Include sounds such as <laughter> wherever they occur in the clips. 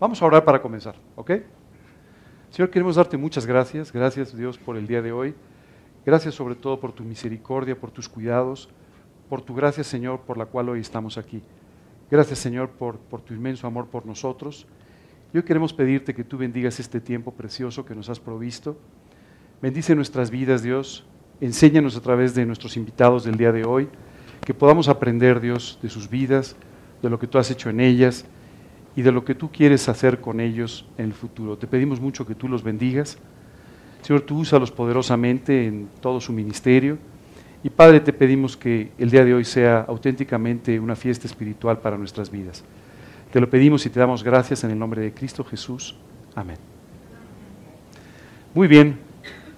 Vamos a orar para comenzar, ¿ok? Señor, queremos darte muchas gracias. Gracias, Dios, por el día de hoy. Gracias sobre todo por tu misericordia, por tus cuidados, por tu gracia, Señor, por la cual hoy estamos aquí. Gracias, Señor, por, tu inmenso amor por nosotros. Y hoy queremos pedirte que tú bendigas este tiempo precioso que nos has provisto. Bendice nuestras vidas, Dios. Enséñanos a través de nuestros invitados del día de hoy, que podamos aprender, Dios, de sus vidas, de lo que tú has hecho en ellas y de lo que tú quieres hacer con ellos en el futuro. Te pedimos mucho que tú los bendigas. Señor, tú úsalos poderosamente en todo su ministerio. Y Padre, te pedimos que el día de hoy sea auténticamente una fiesta espiritual para nuestras vidas. Te lo pedimos y te damos gracias en el nombre de Cristo Jesús. Amén. Muy bien,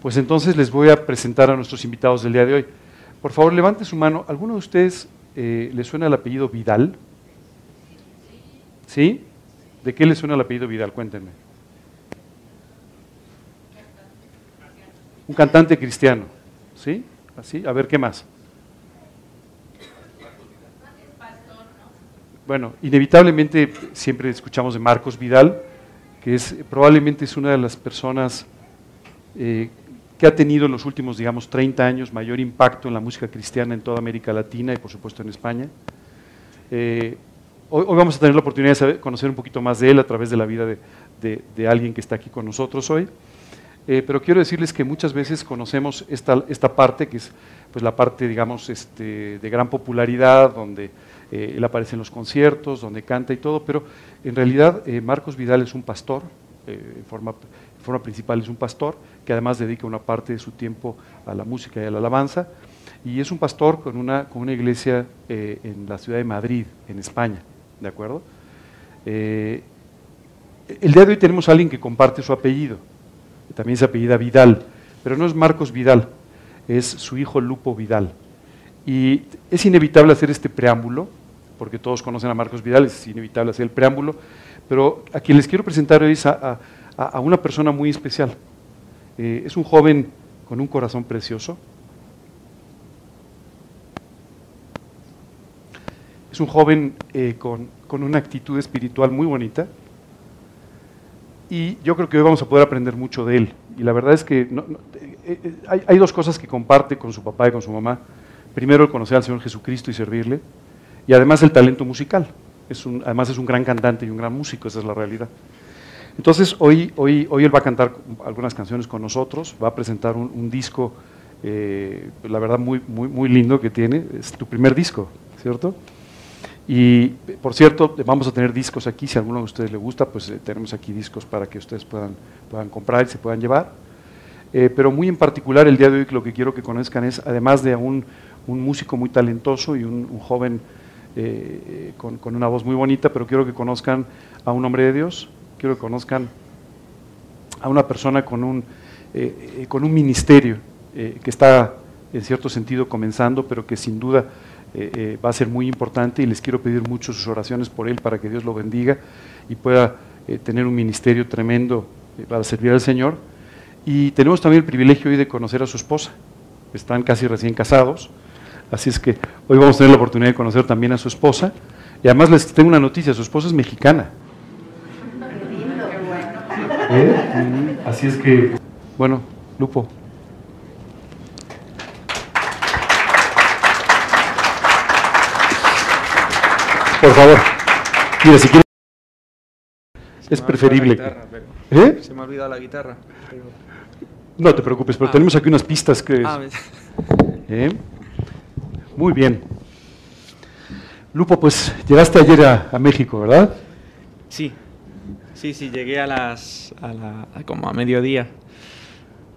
pues entonces les voy a presentar a nuestros invitados del día de hoy. Por favor, levante su mano. ¿Alguno de ustedes eh, le suena el apellido Vidal? ¿Sí? ¿De qué le suena el apellido Vidal? Cuéntenme. Un cantante cristiano. ¿Sí? Así. A ver, ¿qué más? Bueno, inevitablemente siempre escuchamos de Marcos Vidal, que es probablemente es una de las personas eh, que ha tenido en los últimos, digamos, 30 años mayor impacto en la música cristiana en toda América Latina y por supuesto en España. Eh, hoy, vamos a tener la oportunidad de conocer un poquito más de él a través de la vida de, alguien que está aquí con nosotros hoy. Eh, pero quiero decirles que muchas veces conocemos esta, esta parte, que es pues, la parte, digamos, este, de gran popularidad, donde eh, él aparece en los conciertos, donde canta y todo, pero en realidad Marcos Vidal es un pastor, en forma principal es un pastor que además dedica una parte de su tiempo a la música y a la alabanza. Y es un pastor con una, con una iglesia eh, en la ciudad de Madrid, en España. ¿De acuerdo? Eh, el día de hoy tenemos a alguien que comparte su apellido. También se apellida Vidal. Pero no es Marcos Vidal, es su hijo Lupo Vidal. Y es inevitable hacer este preámbulo, porque todos conocen a Marcos Vidal, es inevitable hacer el preámbulo. Pero a quien les quiero presentar hoy es a a, una persona muy especial. Eh, es un joven con un corazón precioso. Es un joven eh, con, una actitud espiritual muy bonita. Y yo creo que hoy vamos a poder aprender mucho de él. Y la verdad es que eh, hay, hay, dos cosas que comparte con su papá y con su mamá. Primero, el conocer al Señor Jesucristo y servirle. Y además el talento musical. Además es un gran cantante y un gran músico, esa es la realidad. Entonces, hoy, hoy, hoy él va a cantar algunas canciones con nosotros, va a presentar un, disco, eh, la verdad, muy, muy, muy lindo que tiene. Es tu primer disco, ¿cierto? Y, por cierto, vamos a tener discos aquí, si a alguno de ustedes le gusta, pues eh, tenemos aquí discos para que ustedes puedan, puedan comprar y se puedan llevar. Eh, pero muy en particular, el día de hoy lo que quiero que conozcan es, además de un, un músico muy talentoso y un, joven con, con una voz muy bonita, pero quiero que conozcan a un hombre de Dios, quiero que conozcan a una persona con un, eh, eh, con un ministerio eh, que está en cierto sentido comenzando, pero que sin duda va a ser muy importante y les quiero pedir mucho sus oraciones por él para que Dios lo bendiga y pueda tener un ministerio tremendo para servir al Señor. Y tenemos también el privilegio hoy de conocer a su esposa. Están casi recién casados, así es que hoy vamos a tener la oportunidad de conocer también a su esposa. Y además les tengo una noticia, su esposa es mexicana. ¿Eh? Así es que, bueno, Lupo. Por favor, mira, si quieres. Es preferible. ¿Eh? Se me ha olvidado la guitarra. No te preocupes, pero ah. tenemos aquí unas pistas que. Ah, <laughs> ¿Eh? Muy bien. Lupo, pues llegaste ayer a, a México, ¿verdad? Sí, Sí, sí, llegué a las. A la, como a mediodía.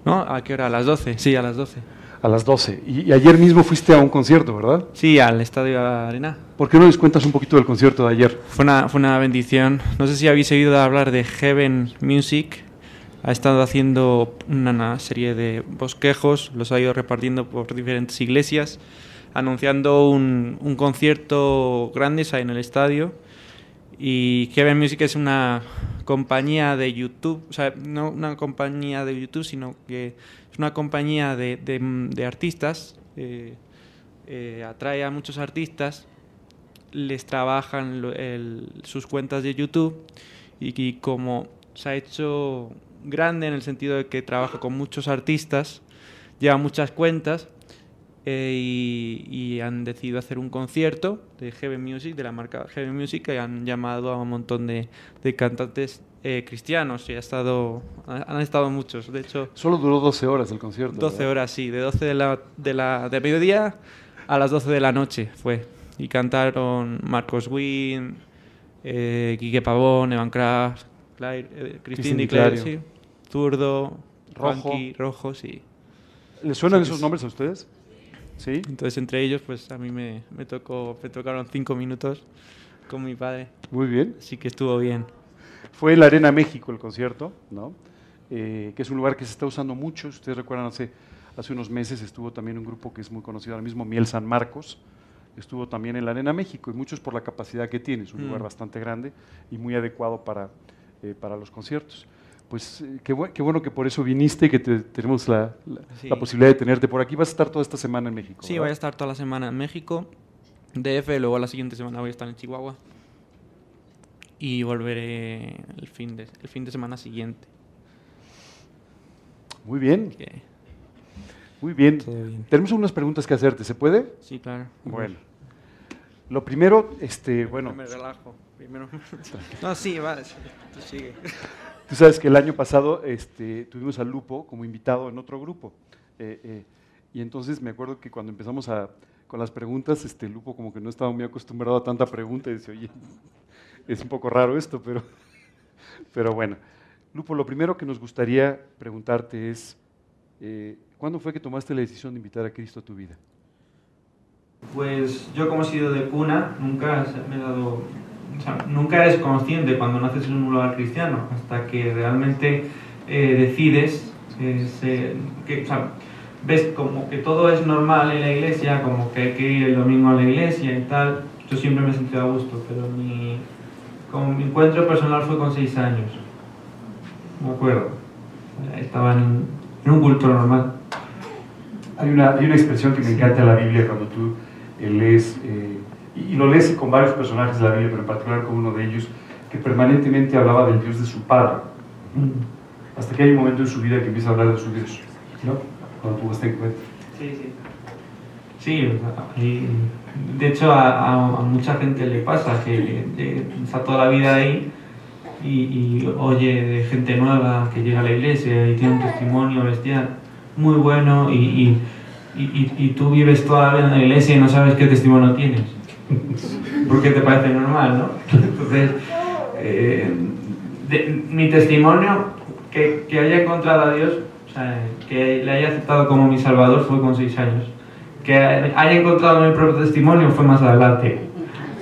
¿No? ¿A qué hora? A las 12. Sí, a las 12. A las 12. Y, ayer mismo fuiste a un concierto, ¿verdad? Sí, al Estadio Arena. ¿Por qué no les cuentas un poquito del concierto de ayer? Fue una, fue una bendición. No sé si habéis oído hablar de Heaven Music. Ha estado haciendo una, serie de bosquejos, los ha ido repartiendo por diferentes iglesias, anunciando un, un concierto grande en el estadio. Y Heaven Music es una compañía de YouTube, o sea, no una compañía de YouTube, sino que es una compañía de, artistas, eh, eh, atrae a muchos artistas, les trabajan sus cuentas de YouTube y, como se ha hecho grande en el sentido de que trabaja con muchos artistas, lleva muchas cuentas eh, y, han decidido hacer un concierto de Heaven Music, de la marca Heaven Music, y han llamado a un montón de cantantes eh, cristianos y ha estado, han estado muchos. De hecho, solo duró 12 horas el concierto. 12 horas, sí, de 12 de la, de la de mediodía a las 12 de la noche fue. Y cantaron Marcos Wynn, eh, Quique Pavón, Evan Kraft, Claire, eh, Cristina Claire, sí, Zurdo, Rojo. Rojo, sí. ¿Les suenan esos nombres a ustedes? Sí. Entonces, entre ellos, pues a mí me, me, tocó, me tocaron cinco minutos con mi padre. Muy bien. Así que estuvo bien. Fue en la Arena México el concierto, ¿no? Eh, que es un lugar que se está usando mucho. Ustedes recuerdan, hace, hace unos meses estuvo también un grupo que es muy conocido ahora mismo, Miel San Marcos. Estuvo también en la Arena México y muchos por la capacidad que tiene. Es un lugar mm. bastante grande y muy adecuado para, eh, para los conciertos. Pues eh, qué, bueno que por eso viniste y que tenemos la, la, posibilidad de tenerte por aquí. ¿Vas a estar toda esta semana en México? Sí, voy a estar toda la semana en México, DF, luego la siguiente semana voy a estar en Chihuahua y volveré el fin de, el fin de semana siguiente. Muy bien. Muy bien. Tenemos unas preguntas que hacerte, ¿se puede? Sí, claro. Bueno. Lo primero, este, bueno. Me relajo. Primero. no, sí, va, tú sigue. Tú sabes que el año pasado este, tuvimos a Lupo como invitado en otro grupo. Eh, eh, y entonces me acuerdo que cuando empezamos a, con las preguntas, este, Lupo como que no estaba muy acostumbrado a tanta pregunta y dice, oye, es un poco raro esto, pero, <laughs> pero bueno. Lupo, lo primero que nos gustaría preguntarte es, eh, ¿cuándo fue que tomaste la decisión de invitar a Cristo a tu vida? Pues yo como he sido de cuna, nunca me he dado, nunca eres consciente cuando naces en un lugar cristiano, hasta que realmente eh, decides, eh, que, ves como que todo es normal en la iglesia, como que hay que ir el domingo a la iglesia y tal. Yo siempre me he sentido a gusto, pero mi, mi encuentro personal fue con seis años. Me acuerdo. Estaba en, un culto normal. Hay una, hay una expresión que me encanta en la Biblia cuando tú eh, lees, eh, y, lo lees con varios personajes de la Biblia, pero en particular con uno de ellos, que permanentemente hablaba del Dios de su padre. Mm. Hasta que hay un momento en su vida que empieza a hablar de su Dios. ¿No? Cuando tú en cuenta. Sí, sí. Sí, de hecho a, mucha gente le pasa que está toda la vida ahí y, oye de gente nueva que llega a la iglesia y tiene un testimonio bestial muy bueno y, tú vives toda la vida en la iglesia y no sabes qué testimonio tienes. Porque te parece normal, ¿no? Entonces, eh, mi testimonio que, que, haya encontrado a Dios, o sea, que le haya aceptado como mi Salvador fue con seis años que haya encontrado mi propio testimonio fue más adelante,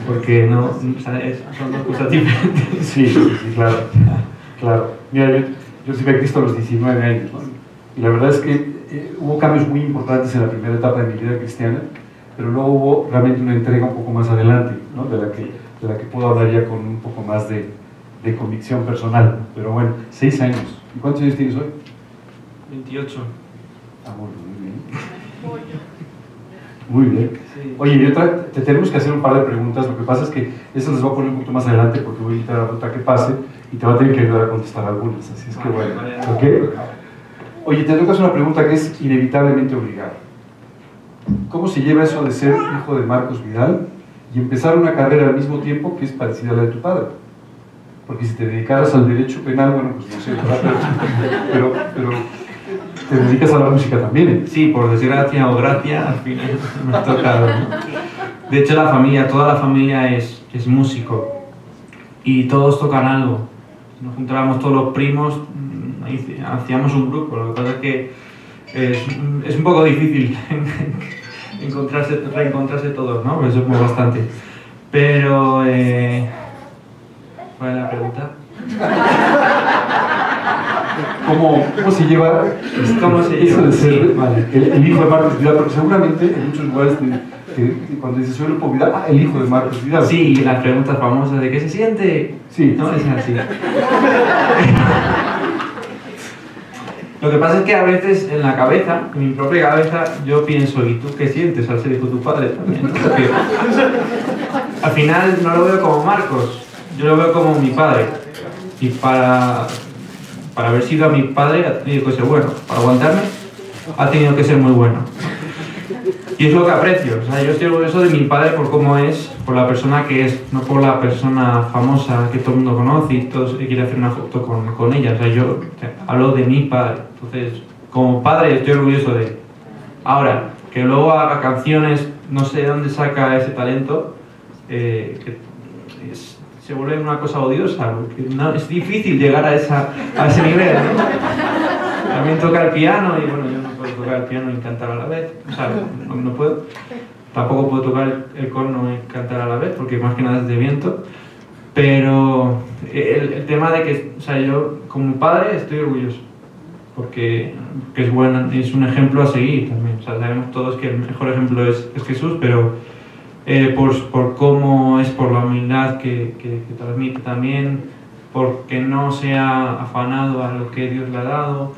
porque no, son dos cosas diferentes. Sí, sí, claro. claro. Mira, yo, yo sí a Cristo a los 19 años, y la verdad es que eh, hubo cambios muy importantes en la primera etapa de mi vida cristiana, pero luego hubo realmente una entrega un poco más adelante, ¿no? de, la que, de la que puedo hablar ya con un poco más de, de convicción personal. Pero bueno, seis años. ¿Y cuántos años tienes hoy? 28. Ah, bueno, muy bien. Muy bien. Oye, te tenemos que hacer un par de preguntas. Lo que pasa es que eso les voy a poner un poquito más adelante porque voy a invitar a Ruta que pase y te va a tener que ayudar a contestar algunas. Así es que bueno. Oye, te hacer una pregunta que es inevitablemente obligada. ¿Cómo se lleva eso de ser hijo de Marcos Vidal y empezar una carrera al mismo tiempo que es parecida a la de tu padre? Porque si te dedicaras al derecho penal, bueno, pues no sé, pero, pero te dedicas a la música también. ¿eh? Sí, por desgracia o gracia, al final <laughs> me ha tocado. De hecho, la familia, toda la familia es, es músico y todos tocan algo. Nos juntábamos todos los primos, mm, hacíamos un grupo. Lo que pasa es que es, es un poco difícil <laughs> encontrarse, reencontrarse todos, ¿no? Porque somos bastante. Pero, eh, ¿cuál es la pregunta? <laughs> ¿Cómo, ¿Cómo, se lleva ¿Cómo se lleva? eso de ser vale, el, hijo de Marcos Vidal? Porque seguramente en muchos lugares cuando dices soy Lupo Vidal, ah, el hijo de Marcos Vidal. Sí, las preguntas famosas de qué se siente. Sí. No, es así. <laughs> Lo que pasa es que a veces en la cabeza, en mi propia cabeza, yo pienso, ¿y tú qué sientes al ser hijo de tu padre también? <laughs> al final no lo veo como Marcos, yo lo veo como mi padre. Y para, para haber sido a mi padre ha tenido que ser bueno. Para aguantarme ha tenido que ser muy bueno. Y es lo que aprecio. O sea, yo estoy orgulloso de mi padre por cómo es, por la persona que es, no por la persona famosa que todo el mundo conoce y todos quiere hacer una foto con, con ella. O sea, yo hablo de mi padre. Entonces, como padre estoy orgulloso de él. Ahora, que luego haga canciones, no sé de dónde saca ese talento, eh, se vuelve una cosa odiosa, porque es difícil llegar a, esa, a ese nivel. También toca el piano y bueno, yo no puedo tocar el piano y cantar a la vez, o sea, no, puedo. Tampoco puedo tocar el corno y cantar a la vez, porque más que nada es de viento. Pero el, tema de que, o sea, yo como padre estoy orgulloso, porque es, bueno, es un ejemplo a seguir también. O sea, sabemos todos que el mejor ejemplo es, es Jesús, pero eh, por, por, cómo es, por la humildad que, que, que, transmite también, porque no se ha afanado a lo que Dios le ha dado,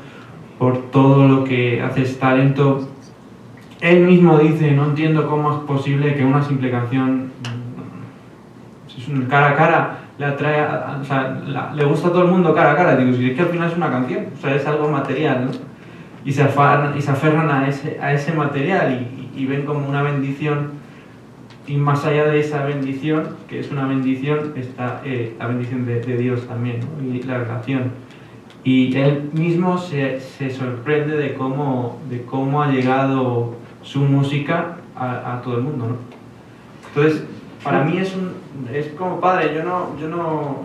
por todo lo que hace este talento. Él mismo dice, no entiendo cómo es posible que una simple canción, mm, es un cara a cara, le atrae, o sea, le gusta a todo el mundo cara a cara. Digo, si es que al final es una canción, o sea, es algo material, ¿no? Y se, aferran, y se aferran a ese, a ese material y, y ven como una bendición y más allá de esa bendición, que es una bendición, está eh, la bendición de, Dios también, y la relación. Y él mismo se, se, sorprende de cómo, de cómo ha llegado su música a, a, todo el mundo. ¿no? Entonces, para mí es, un, es como padre, yo no, yo no,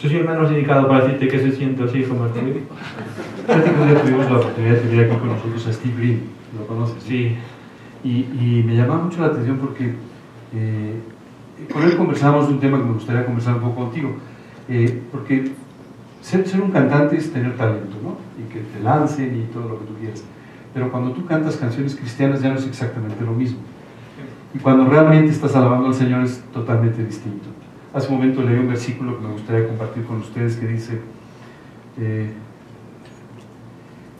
yo soy el menos indicado para decirte que se siente así como el. Hace <laughs> tuvimos la oportunidad de tener aquí con nosotros a Steve Green, ¿lo conoces? Sí. Y, me llamaba mucho la atención porque eh, con él conversábamos de un tema que me gustaría conversar un poco contigo. Eh, porque ser, ser, un cantante es tener talento, ¿no? Y que te lancen y todo lo que tú quieras. Pero cuando tú cantas canciones cristianas ya no es exactamente lo mismo. Y cuando realmente estás alabando al Señor es totalmente distinto. Hace un momento leí un versículo que me gustaría compartir con ustedes que dice, eh,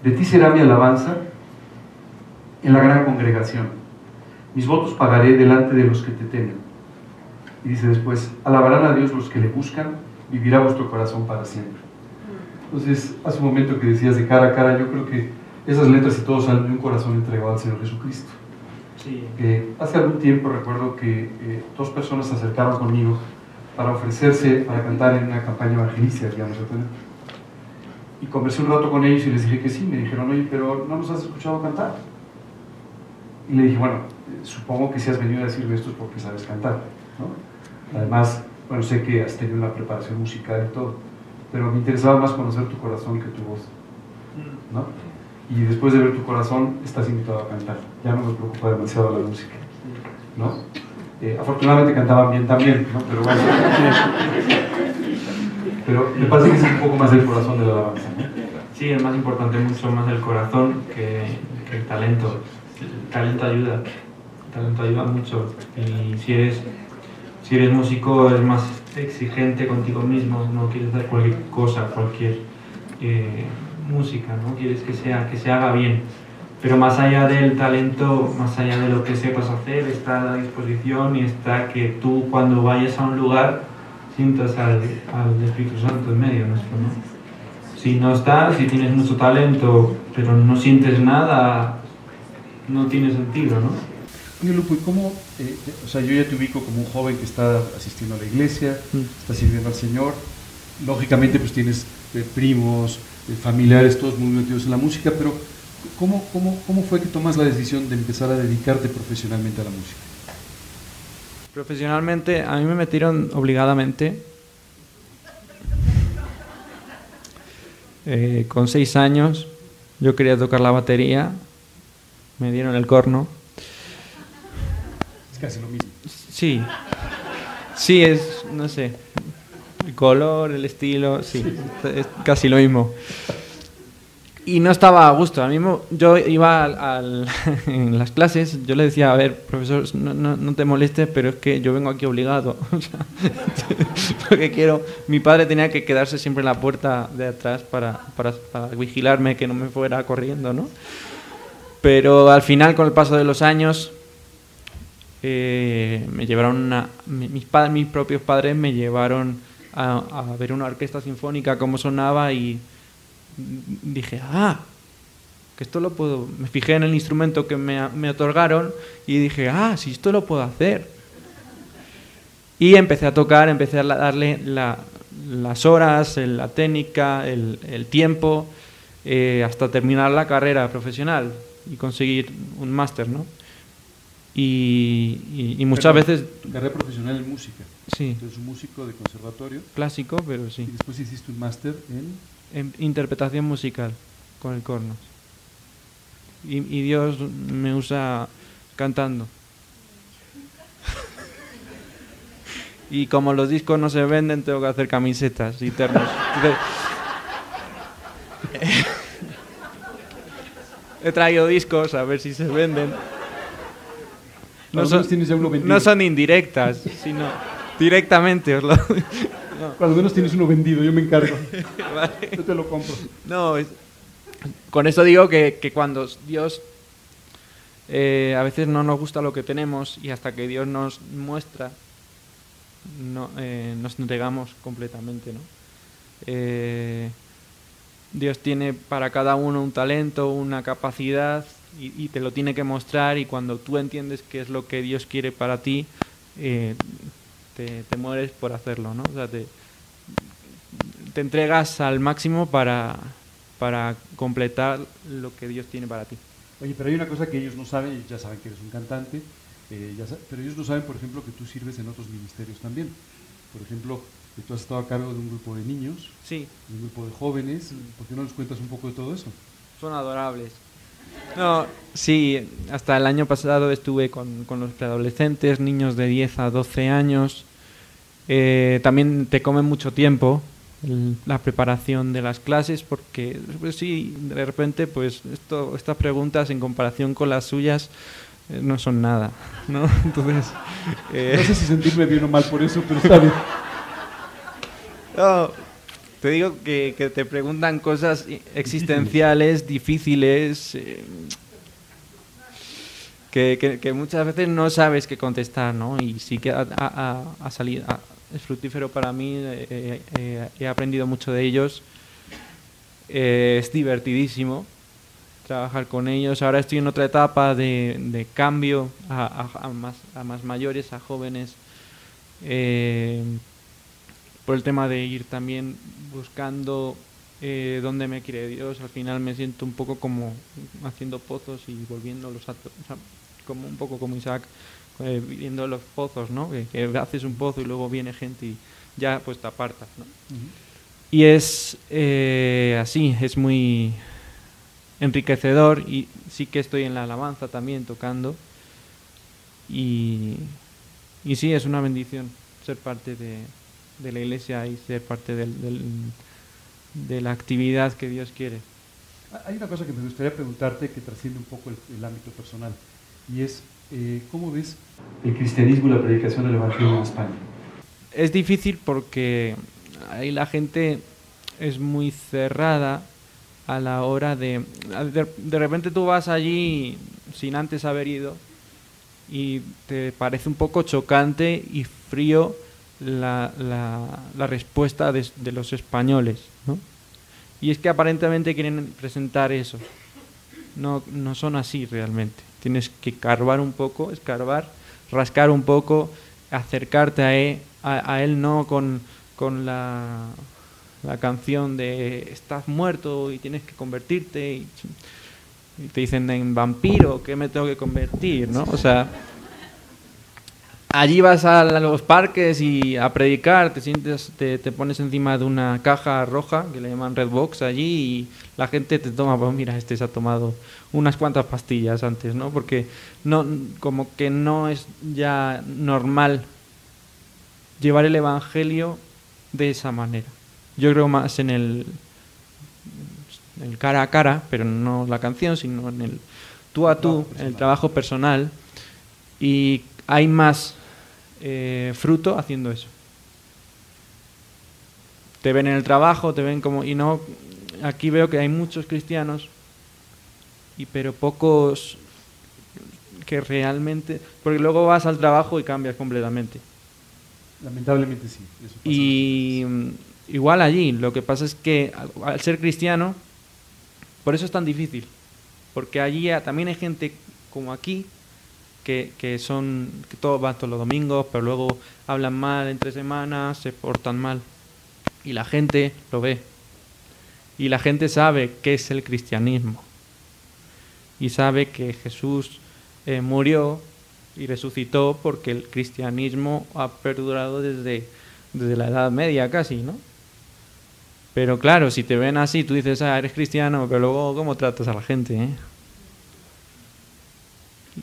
de ti será mi alabanza en la gran congregación. Mis votos pagaré delante de los que te temen. Y dice después, alabarán a Dios los que le buscan, vivirá vuestro corazón para siempre. Entonces, hace un momento que decías de cara a cara, yo creo que esas letras y todo salen de un corazón entregado al Señor Jesucristo. Sí. hace algún tiempo recuerdo que eh, dos personas se acercaron conmigo para ofrecerse para cantar en una campaña evangelística, digamos. Y conversé un rato con ellos y les dije que sí. Me dijeron, oye, pero no nos has escuchado cantar. Y le dije, bueno, supongo que si has venido a decirme esto es porque sabes cantar. ¿no? Además, bueno, sé que has tenido una preparación musical y todo, pero me interesaba más conocer tu corazón que tu voz. ¿no? Y después de ver tu corazón, estás invitado a cantar. Ya no me preocupa demasiado la música. ¿no? Eh, afortunadamente cantaban bien también, ¿no? pero bueno. <laughs> pero me parece que es un poco más el corazón de la alabanza. Sí, es más importante mucho más el corazón que el talento el talento ayuda, talento ayuda mucho. Y si eres, si eres músico, eres más exigente contigo mismo, no quieres dar cualquier cosa, cualquier eh, música, ¿no? Quieres que, sea, que se haga bien. Pero más allá del talento, más allá de lo que sepas hacer, está la disposición y está que tú cuando vayas a un lugar sientas al, al Espíritu Santo en medio nuestro, ¿no? Si no estás, si tienes mucho talento, pero no sientes nada, no tiene sentido, ¿no? Oye, Lupo, ¿y cómo, eh, o sea, yo ya te ubico como un joven que está asistiendo a la iglesia, mm. está sirviendo al Señor, lógicamente pues tienes eh, primos, eh, familiares, todos muy metidos en la música, pero ¿cómo, cómo, ¿cómo fue que tomas la decisión de empezar a dedicarte profesionalmente a la música? Profesionalmente, a mí me metieron obligadamente. con seis años yo quería tocar la batería me dieron el corno. Es casi lo mismo. Sí, sí, es, no sé, el color, el estilo, sí, es casi lo mismo. Y no estaba a gusto. Al mismo, yo iba al, <laughs> en las clases, yo le decía, a ver, profesor, no, no, no te molestes, pero es que yo vengo aquí obligado. <laughs> <laughs> porque quiero. Mi padre tenía que quedarse siempre en la puerta de atrás para, para, para vigilarme que no me fuera corriendo, ¿no? Pero al final, con el paso de los años, eh, me llevaron mis, padres, mis propios padres me llevaron a, ver una orquesta sinfónica, cómo sonaba y dije, ah, que esto lo puedo... Me fijé en el instrumento que me, me otorgaron y dije, ah, si esto lo puedo hacer. Y empecé a tocar, empecé a darle las horas, la técnica, el, tiempo, eh, hasta terminar la carrera profesional y conseguir un máster, ¿no? Y, muchas veces... Carrera profesional en música. Sí. Entonces, un músico de conservatorio. Clásico, pero sí. Y después hiciste un máster en... En interpretación musical, con el corno. Y, y Dios me usa cantando. <laughs> y como los discos no se venden, tengo que hacer camisetas y ternos. <laughs> He traído discos a ver si se venden. No son, no son, indirectas, sino directamente. Cuando menos tienes uno vendido, yo me encargo. <laughs> Yo te lo compro. No, con esto digo que, que cuando Dios eh, a veces no nos gusta lo que tenemos y hasta que Dios nos muestra, no, eh, nos entregamos completamente. ¿no? Eh, Dios tiene para cada uno un talento, una capacidad y, te lo tiene que mostrar y cuando tú entiendes qué es lo que Dios quiere para ti, eh, te, mueres por hacerlo, ¿no? O sea, te, entregas al máximo para, para completar lo que Dios tiene para ti. Oye, pero hay una cosa que ellos no saben, ya saben que eres un cantante, eh, pero ellos no saben, por ejemplo, que tú sirves en otros ministerios también. Por ejemplo, que tú has estado a cargo de un grupo de niños, sí. de un grupo de jóvenes. ¿Por qué no nos cuentas un poco de todo eso? Son adorables. No, sí, hasta el año pasado estuve con, con los preadolescentes, niños de 10 a 12 años. Eh, también te comen mucho tiempo la preparación de las clases porque pues sí, de repente pues esto, estas preguntas en comparación con las suyas eh, no son nada, ¿no? <laughs> Entonces... Eh, no sé si sentirme bien o mal por eso, pero está bien. <laughs> No, te digo que, te preguntan cosas existenciales, <laughs> difíciles, eh, que, muchas veces no sabes qué contestar, ¿no? Y sí que ha, salido, es fructífero para mí, eh, eh, he aprendido mucho de ellos, es divertidísimo trabajar con ellos. Ahora estoy en otra etapa de, cambio a, más, a más mayores, a jóvenes por el tema de ir también buscando eh, dónde me quiere Dios, al final me siento un poco como haciendo pozos y volviendo los o como un poco como Isaac, eh, viendo los pozos, ¿no? Que, haces un pozo y luego viene gente y ya pues te apartas, ¿no? Y es eh, así, es muy enriquecedor y sí que estoy en la alabanza también tocando y, y sí, es una bendición ser parte de, de la iglesia y ser parte del, de la actividad que Dios quiere. Hay una cosa que me gustaría preguntarte que trasciende un poco el, ámbito personal y es, eh, ¿cómo ves el cristianismo y la predicación del Evangelio en España? Es difícil porque ahí la gente es muy cerrada a la hora de, de... De repente tú vas allí sin antes haber ido y te parece un poco chocante y frío la, la, respuesta de, los españoles. ¿no? Y es que aparentemente quieren presentar eso. No, no son así realmente. Tienes que carbar un poco, escarbar, rascar un poco, acercarte a él, a, él no con, con la, la, canción de estás muerto y tienes que convertirte y, y te dicen en vampiro, ¿qué me tengo que convertir? ¿no? O sea, allí vas a los parques y a predicar, te sientes, te, pones encima de una caja roja que le llaman Red Box allí y la gente te toma, pues mira, este se ha tomado unas cuantas pastillas antes, ¿no? Porque no, como que no es ya normal llevar el evangelio de esa manera. Yo creo más en el, el cara a cara, pero no la canción, sino en el tú a tú, en el trabajo personal. Y hay más eh, fruto haciendo eso. Te ven en el trabajo, te ven como... Y no, aquí veo que hay muchos cristianos, y pero pocos que realmente... Porque luego vas al trabajo y cambias completamente. Lamentablemente sí. eso pasa. Y mm, igual allí, lo que pasa es que al- ser cristiano, por eso es tan difícil. Porque allí también hay gente como aquí que, son, que todos van todos los domingos, pero luego hablan mal entre semanas, se portan mal. Y la gente lo ve. Y la gente sabe qué es el cristianismo. Y sabe que Jesús eh, murió y resucitó porque el cristianismo ha perdurado desde, desde la Edad Media casi, ¿no? Pero claro, si te ven así, tú dices, ah, eres cristiano, pero luego, ¿cómo tratas a la gente? eh?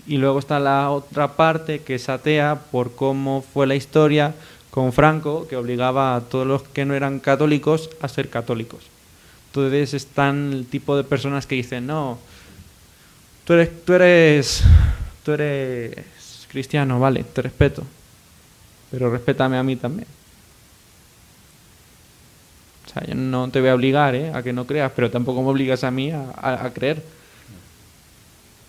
Y luego está la otra parte que es atea por cómo fue la historia con Franco, que obligaba a todos los que no eran católicos a ser católicos. Entonces están el tipo de personas que dicen, no, tú eres, tú eres, tú eres cristiano, vale, te respeto, pero respétame a mí también. O sea, yo no te voy a obligar ¿eh? a que no creas, pero tampoco me obligas a mí a, a- a creer.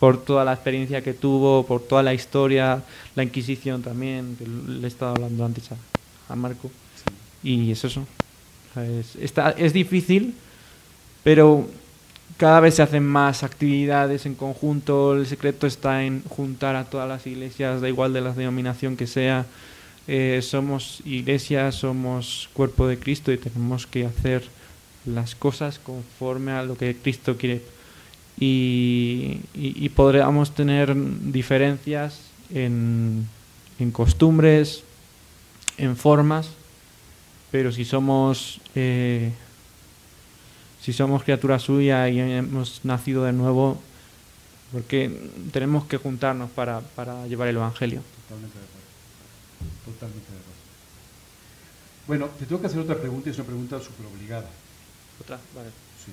Por toda la experiencia que tuvo, por toda la historia, la Inquisición también, que le he estado hablando antes a, a Marco. Y es eso. Está- es difícil, pero cada vez se hacen más actividades en conjunto. El secreto está en juntar a todas las iglesias, da igual de la denominación que sea. Eh, somos iglesia, somos cuerpo de Cristo y tenemos que hacer las cosas conforme a lo que Cristo quiere. Y, y, y podríamos tener diferencias en, en costumbres, en formas, pero si somos eh, si somos criatura suya y hemos nacido de nuevo, porque tenemos que juntarnos para, para llevar el Evangelio. Totalmente de acuerdo. Totalmente de acuerdo. Bueno, te tengo que hacer otra pregunta y es una pregunta súper obligada. Otra, vale. Sí.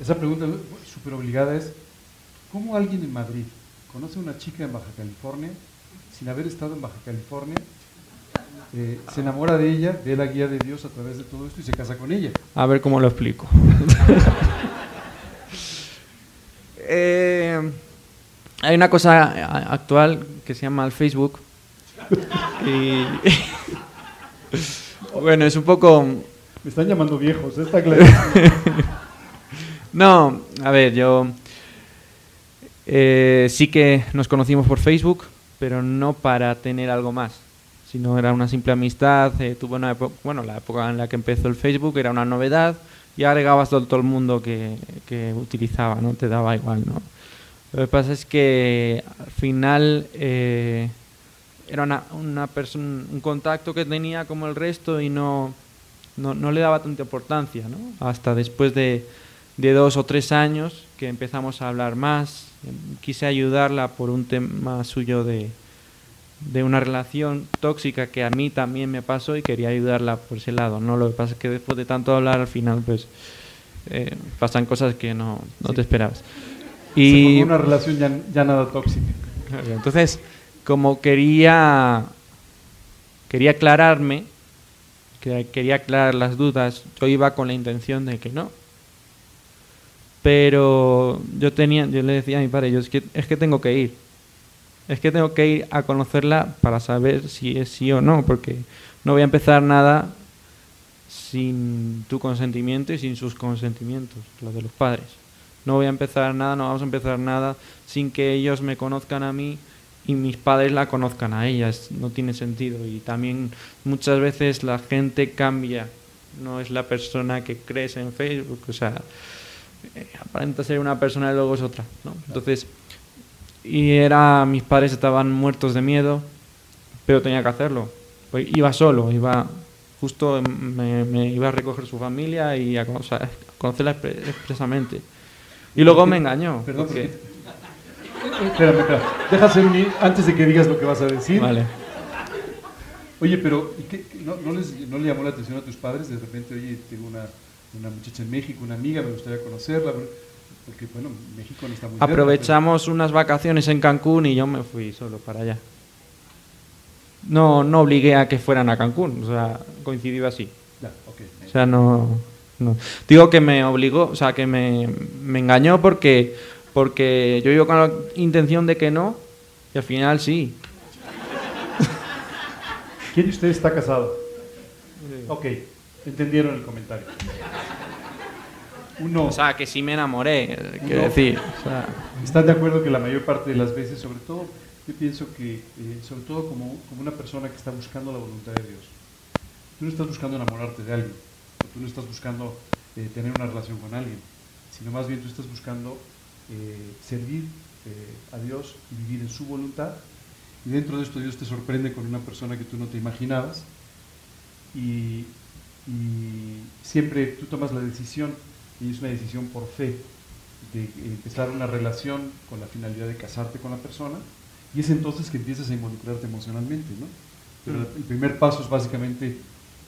Esa pregunta súper obligada es, ¿cómo alguien en Madrid conoce a una chica en Baja California sin haber estado en Baja California? eh, se enamora de ella, ve la guía de Dios a través de todo esto y se casa con ella. A ver cómo lo explico. <laughs> Eh, hay una cosa actual que se llama el Facebook. Y, <laughs> bueno, es un poco... Me están llamando viejos, ¿eh? está claro. <laughs> No, a ver, yo eh, sí que nos conocimos por Facebook, pero no para tener algo más, sino era una simple amistad. eh, tuve una bueno, la época en la que empezó el Facebook era una novedad y agregabas todo, el mundo que, que utilizaba, no te daba igual, ¿no? Lo que pasa es que al final eh, era una, una un contacto que tenía como el resto y no, no, no le daba tanta importancia, ¿no? Hasta después de, de dos o tres años que empezamos a hablar más, quise ayudarla por un tema suyo de, de una relación tóxica que a mí también me pasó y quería ayudarla por ese lado, ¿no? Lo que pasa es que después de tanto hablar al final pues eh, pasan cosas que no, no Sí. te esperabas. Y una relación ya, ya nada tóxica. Entonces, como quería quería aclararme, que- quería aclarar las dudas, yo iba con la intención de que no. Pero yo tenía, yo le decía a mi padre, yo es que, es que tengo que ir. Es que tengo que ir a conocerla para saber si es sí o no, porque no voy a empezar nada sin tu consentimiento y sin sus consentimientos, los de los padres. No voy a empezar nada, no vamos a empezar nada sin que ellos me conozcan a mí y mis padres la conozcan a ellas. No tiene sentido. Y también muchas veces la gente cambia. No es la persona que crees en Facebook. O sea, aparenta ser una persona y luego es otra. ¿no? Entonces, y era, mis padres estaban muertos de miedo, pero tenía que hacerlo. Pues iba solo, iba justo me, me iba a recoger su familia y a, o sea, a conocerla expre- expresamente. Y luego me engañó. Perdón, porque- Espérame, espérame. Un... Antes de que digas lo que vas a decir. Vale. Oye, pero ¿y qué- qué- no, no les, ¿no le llamó la atención a tus padres? De repente, oye, tengo una, una muchacha en México, una amiga, me gustaría conocerla. Porque, bueno, México no está muy cerca, Aprovechamos unas vacaciones en Cancún y yo me fui solo para allá. No, no obligué a que fueran a Cancún, o sea, coincidió así. Ya. O sea, no, no. Digo que me obligó, o sea, que me, me engañó porque, porque yo iba con la intención de que no y al final sí. ¿Quién de ustedes está casado? Ok, entendieron el comentario. Uno, o sea, que sí me enamoré, quiero decir. ¿Están de acuerdo que la mayor parte de las veces, sobre todo, yo pienso que, eh, sobre todo como, como una persona que está buscando la voluntad de Dios, tú no estás buscando enamorarte de alguien, tú no estás buscando eh, tener una relación con alguien, sino más bien tú estás buscando eh, servir a Dios y vivir en su voluntad. Y dentro de esto Dios te sorprende con una persona que tú no te imaginabas y, y siempre tú tomas la decisión y es una decisión por fe de empezar una relación con la finalidad de casarte con la persona y es entonces que empiezas a involucrarte emocionalmente, ¿no? Pero el primer paso es básicamente...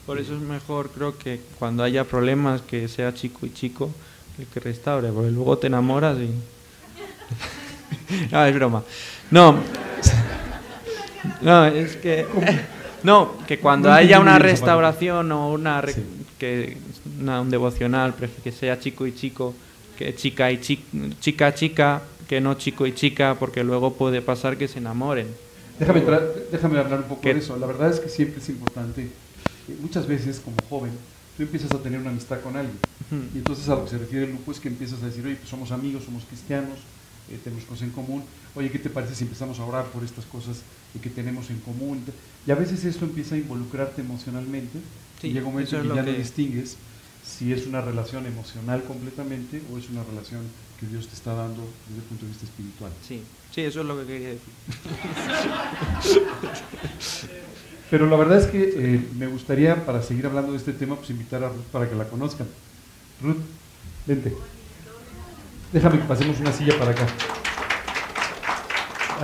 Por eso es mejor, creo que cuando haya problemas, que sea chico y chico el que restaure, porque luego te enamoras y... <laughs> no, es broma. No, <laughs> no, es que... No, que cuando haya una restauración o una que un devocional, que sea chico y chico, que chica y chica, chica, que no chico y chica, porque luego puede pasar que se enamoren. Déjame, déjame hablar un poco de eso. La verdad es que siempre es importante. Muchas veces, como joven, tú empiezas a tener una amistad con alguien. Y entonces a lo que se refiere el grupo es que empiezas a decir, oye, pues somos amigos, somos cristianos, eh, tenemos cosas en común. Oye, ¿qué te parece si empezamos a orar por estas cosas que tenemos en común? Y a veces esto empieza a involucrarte emocionalmente. y llega un momento en que ya no distingues si es una relación emocional completamente o es una relación que Dios te está dando desde el punto de vista espiritual. Sí, sí, eso es lo que quería decir. <laughs> Pero la verdad es que eh, me gustaría, para seguir hablando de este tema, pues invitar a Ruth para que la conozcan. Ruth, vente. Déjame que pasemos una silla para acá.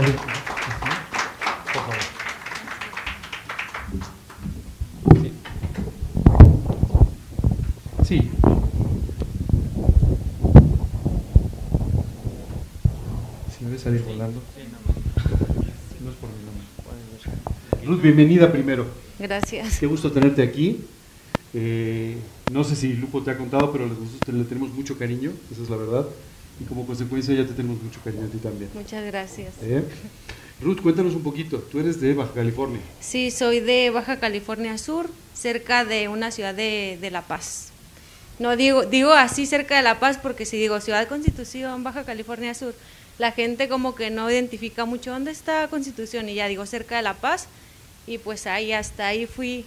Sí. Salir volando. No es por mi Ruth, bienvenida primero. Gracias. Qué gusto tenerte aquí. Eh, no sé si Lupo te ha contado, pero le tenemos mucho cariño, esa es la verdad. Y como consecuencia ya te tenemos mucho cariño a ti también. Muchas gracias. ¿Eh? Ruth, cuéntanos un poquito. Tú eres de Baja California. Sí, soy de Baja California Sur, cerca de una ciudad de, de La Paz. No digo, digo así cerca de La Paz porque si digo Ciudad Constitución, Baja California Sur, la gente como que no identifica mucho dónde está Constitución y ya digo cerca de La Paz y pues ahí hasta ahí fui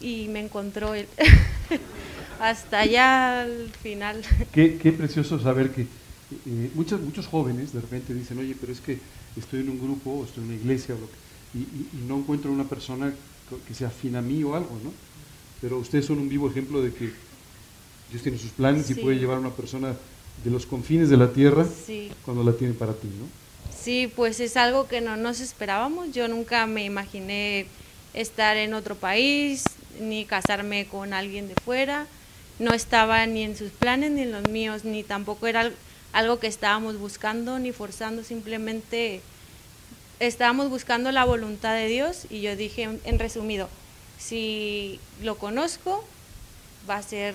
y me encontró él. <laughs> hasta allá al final. Qué, qué precioso saber que eh, muchos, muchos jóvenes de repente dicen, oye, pero es que estoy en un grupo o estoy en una iglesia y, y, no encuentro una persona que sea afín a mí o algo, ¿no? Pero ustedes son un vivo ejemplo de que Dios tiene sus planes y puede llevar a una persona de los confines de la tierra cuando la tiene para ti, ¿no? Sí, pues es algo que no nos esperábamos. Yo nunca me imaginé estar en otro país, ni casarme con alguien de fuera. No estaba ni en sus planes ni en los míos, ni tampoco era algo que estábamos buscando ni forzando, simplemente estábamos buscando la voluntad de Dios y yo dije en resumido, si lo conozco, va a ser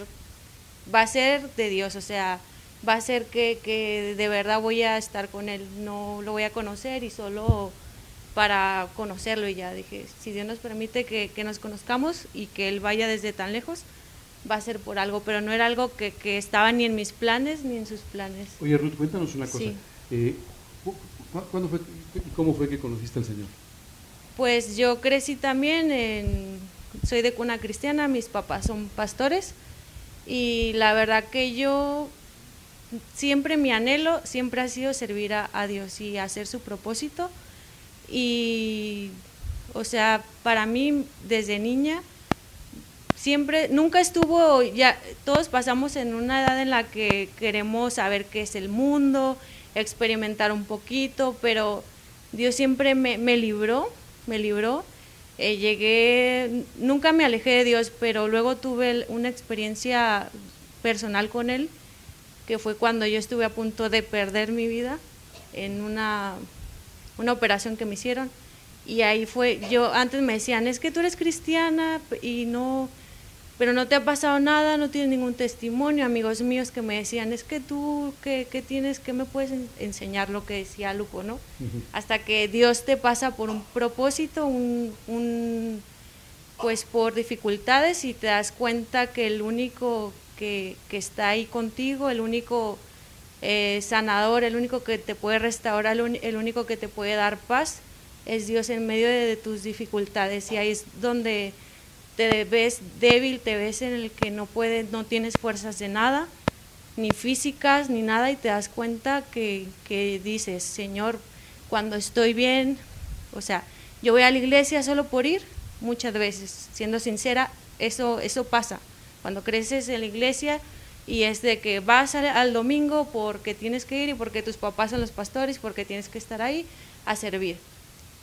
va a ser de Dios, o sea, va a ser que, de verdad voy a estar con Él, no lo voy a conocer y solo para conocerlo y ya dije, si Dios nos permite que, nos conozcamos y que Él vaya desde tan lejos, va a ser por algo, pero no era algo que, estaba ni en mis planes ni en sus planes. Oye Ruth, cuéntanos una cosa. Eh, ¿Cuándo fue y cómo fue que conociste al Señor? Pues yo crecí también en, soy de cuna cristiana, mis papás son pastores y la verdad que yo siempre mi anhelo siempre ha sido servir a, Dios y hacer su propósito. Y o sea para mí desde niña siempre nunca estuvo ya todos pasamos en una edad en la que queremos saber qué es el mundo experimentar un poquito pero Dios siempre me, me libró me libró. Eh, llegué, nunca me alejé de Dios, pero luego tuve una experiencia personal con Él, que fue cuando yo estuve a punto de perder mi vida en una, una operación que me hicieron. Y ahí fue, yo antes me decían, es que tú eres cristiana y no, pero no te ha pasado nada, no tienes ningún testimonio, amigos míos que me decían, es que tú, ¿qué, qué tienes, qué me puedes enseñar lo que decía Lupo, no? Hasta que Dios te pasa por un propósito, un, un, pues por dificultades y te das cuenta que el único que, está ahí contigo, el único eh, sanador, el único que te puede restaurar, el único que te puede dar paz, es Dios en medio de, de tus dificultades y ahí es donde te ves débil, te ves en el que no puedes, no tienes fuerzas de nada, ni físicas, ni nada, y te das cuenta que, que dices, Señor, cuando estoy bien, o sea, yo voy a la iglesia solo por ir, muchas veces, siendo sincera, eso, eso pasa. Cuando creces en la iglesia y es de que vas al, al domingo porque tienes que ir y porque tus papás son los pastores, porque tienes que estar ahí a servir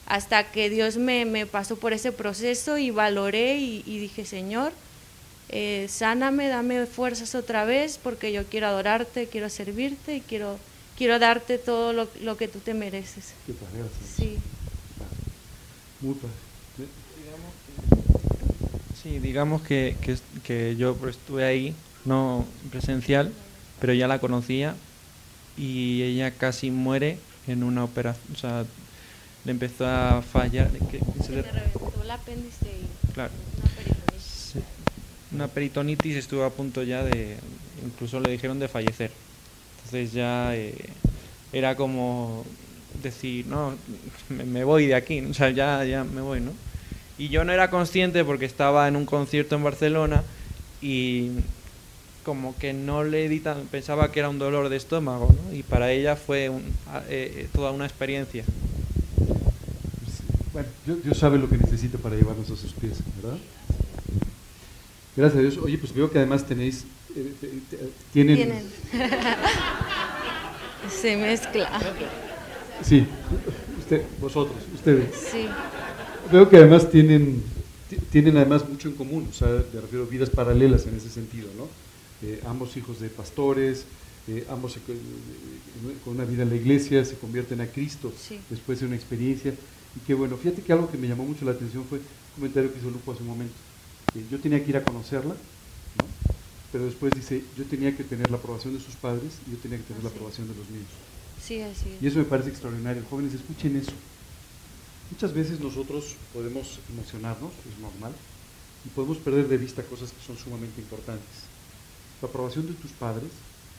hasta que Dios me, me pasó por ese proceso y valoré y, y dije, Señor, eh, sáname, dame fuerzas otra vez porque yo quiero adorarte, quiero servirte y quiero, quiero darte todo lo, lo que tú te mereces. Qué padre, Sí. Muy padre. Sí, digamos que, que, que yo estuve ahí, no presencial, pero ya la conocía y ella casi muere en una operación, o sea, le empezó a fallar. Que se le reventó el apéndice y Claro. una peritonitis. Sí. Una peritonitis estuvo a punto ya de, incluso le dijeron de fallecer. Entonces ya eh, era como decir, no, me, me voy de aquí, o sea, ya, ya me voy, ¿no? Y yo no era consciente porque estaba en un concierto en Barcelona y como que no le di tan, pensaba que era un dolor de estómago, ¿no? Y para ella fue un- a- eh, toda una experiencia. Bueno, Dios, Dios sabe lo que necesita para llevarnos a sus pies, ¿verdad? Gracias a Dios. Oye, pues veo que además tenéis, eh, eh, eh, tienen, Tienen. <laughs> Se mezcla. sí, usted, vosotros, ustedes. Sí, Veo que además tienen, ti- tienen además mucho en común, o sea, me refiero a vidas paralelas en ese sentido, ¿no? Eh, ambos hijos de pastores, eh, ambos se eh, con una vida en la iglesia se convierten a Cristo Sí. después de una experiencia. Y que bueno, fíjate que algo que me llamó mucho la atención fue un comentario que hizo Lupo hace un momento. yo tenía que ir a conocerla, ¿no? pero después dice, yo tenía que tener la aprobación de sus padres y yo tenía que tener la Así aprobación de los míos. sí, así Y es. eso me parece extraordinario. Jóvenes, escuchen eso. Muchas veces nosotros podemos emocionarnos, es normal, y podemos perder de vista cosas que son sumamente importantes. La aprobación de tus padres,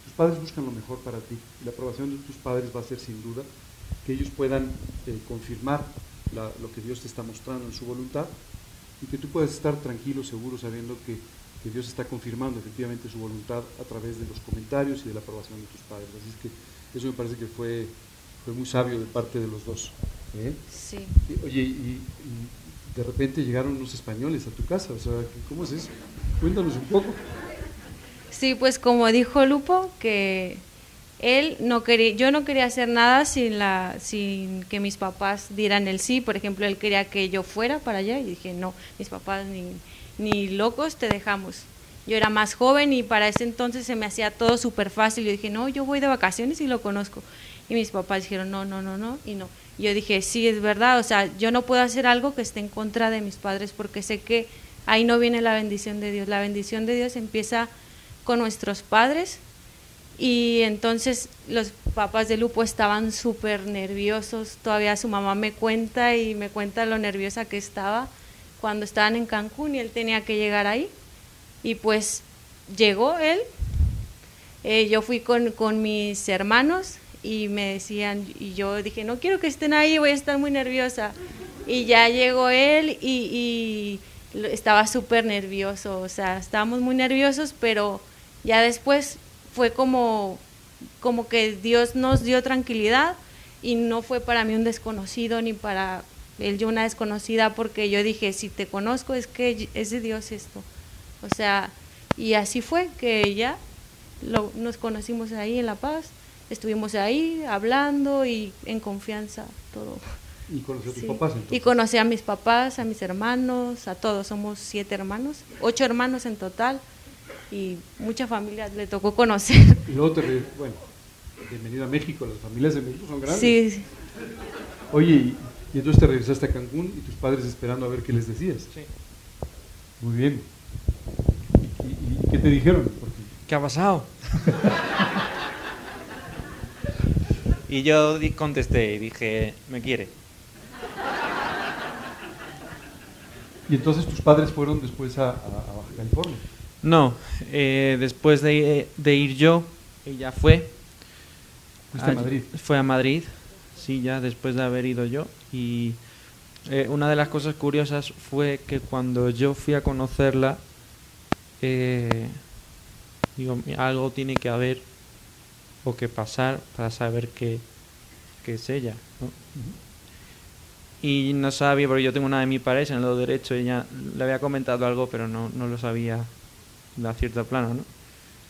tus padres buscan lo mejor para ti, y la aprobación de tus padres va a ser sin duda que ellos puedan eh, confirmar lo que Dios te está mostrando en su voluntad y que tú puedas estar tranquilo, seguro, sabiendo que, que Dios está confirmando efectivamente su voluntad a través de los comentarios y de la aprobación de tus padres. Así es que eso me parece que fue, fue muy sabio de parte de los dos. ¿Eh? Sí. Oye, y, y de repente llegaron unos españoles a tu casa, o sea, ¿cómo es eso? Cuéntanos un poco. Sí, pues como dijo Lupo, que él no quería, yo no quería hacer nada sin la, sin que mis papás dieran el sí. Por ejemplo, él quería que yo fuera para allá y dije no, mis papás ni, ni locos te dejamos. Yo era más joven y para ese entonces se me hacía todo súper fácil. Yo dije no, yo voy de vacaciones y lo conozco. Y mis papás dijeron no, no, no, no y no. Yo dije sí es verdad, o sea, yo no puedo hacer algo que esté en contra de mis padres porque sé que ahí no viene la bendición de Dios. La bendición de Dios empieza con nuestros padres y entonces los papás de Lupo estaban súper nerviosos, todavía su mamá me cuenta y me cuenta lo nerviosa que estaba cuando estaban en Cancún y él tenía que llegar ahí. Y pues llegó él, Eh, yo fui con, con mis hermanos y me decían, y yo dije, no quiero que estén ahí, voy a estar muy nerviosa. Y ya llegó él y, estaba súper nervioso, o sea, estábamos muy nerviosos, pero ya después fue como, como que Dios nos dio tranquilidad y no fue para mí un desconocido ni para él yo una desconocida porque yo dije, si te conozco es que es de Dios esto. O sea, y así fue que ya nos conocimos ahí en La Paz, estuvimos ahí hablando y en confianza todo. Y conoció a tus Sí. papás entonces. Y conocí a mis papás, a mis hermanos, a todos. Somos siete hermanos, ocho hermanos en total y mucha familia le tocó conocer. Y luego te re- bueno, bienvenido a México, las familias de México son grandes. Sí, sí. Oye, y, y entonces te regresaste a Cancún y tus padres esperando a ver qué les decías. Sí. Muy bien. ¿Qué te dijeron? ¿Qué ha pasado? <laughs> y yo contesté y dije, me quiere. ¿Y entonces tus padres fueron después a, Baja California? No, eh, después de, ir yo, ella fue. ¿Fuiste a, Madrid? Fue a Madrid, sí, ya después de haber ido yo. Y eh, una de las cosas curiosas fue que cuando yo fui a conocerla, eh, digo, algo tiene que haber o que pasar para saber que, es ella. Y no sabía, porque yo tengo una de mis parejas en el lado derecho, ella le había comentado algo, pero no, no lo sabía de cierto plano, ¿no?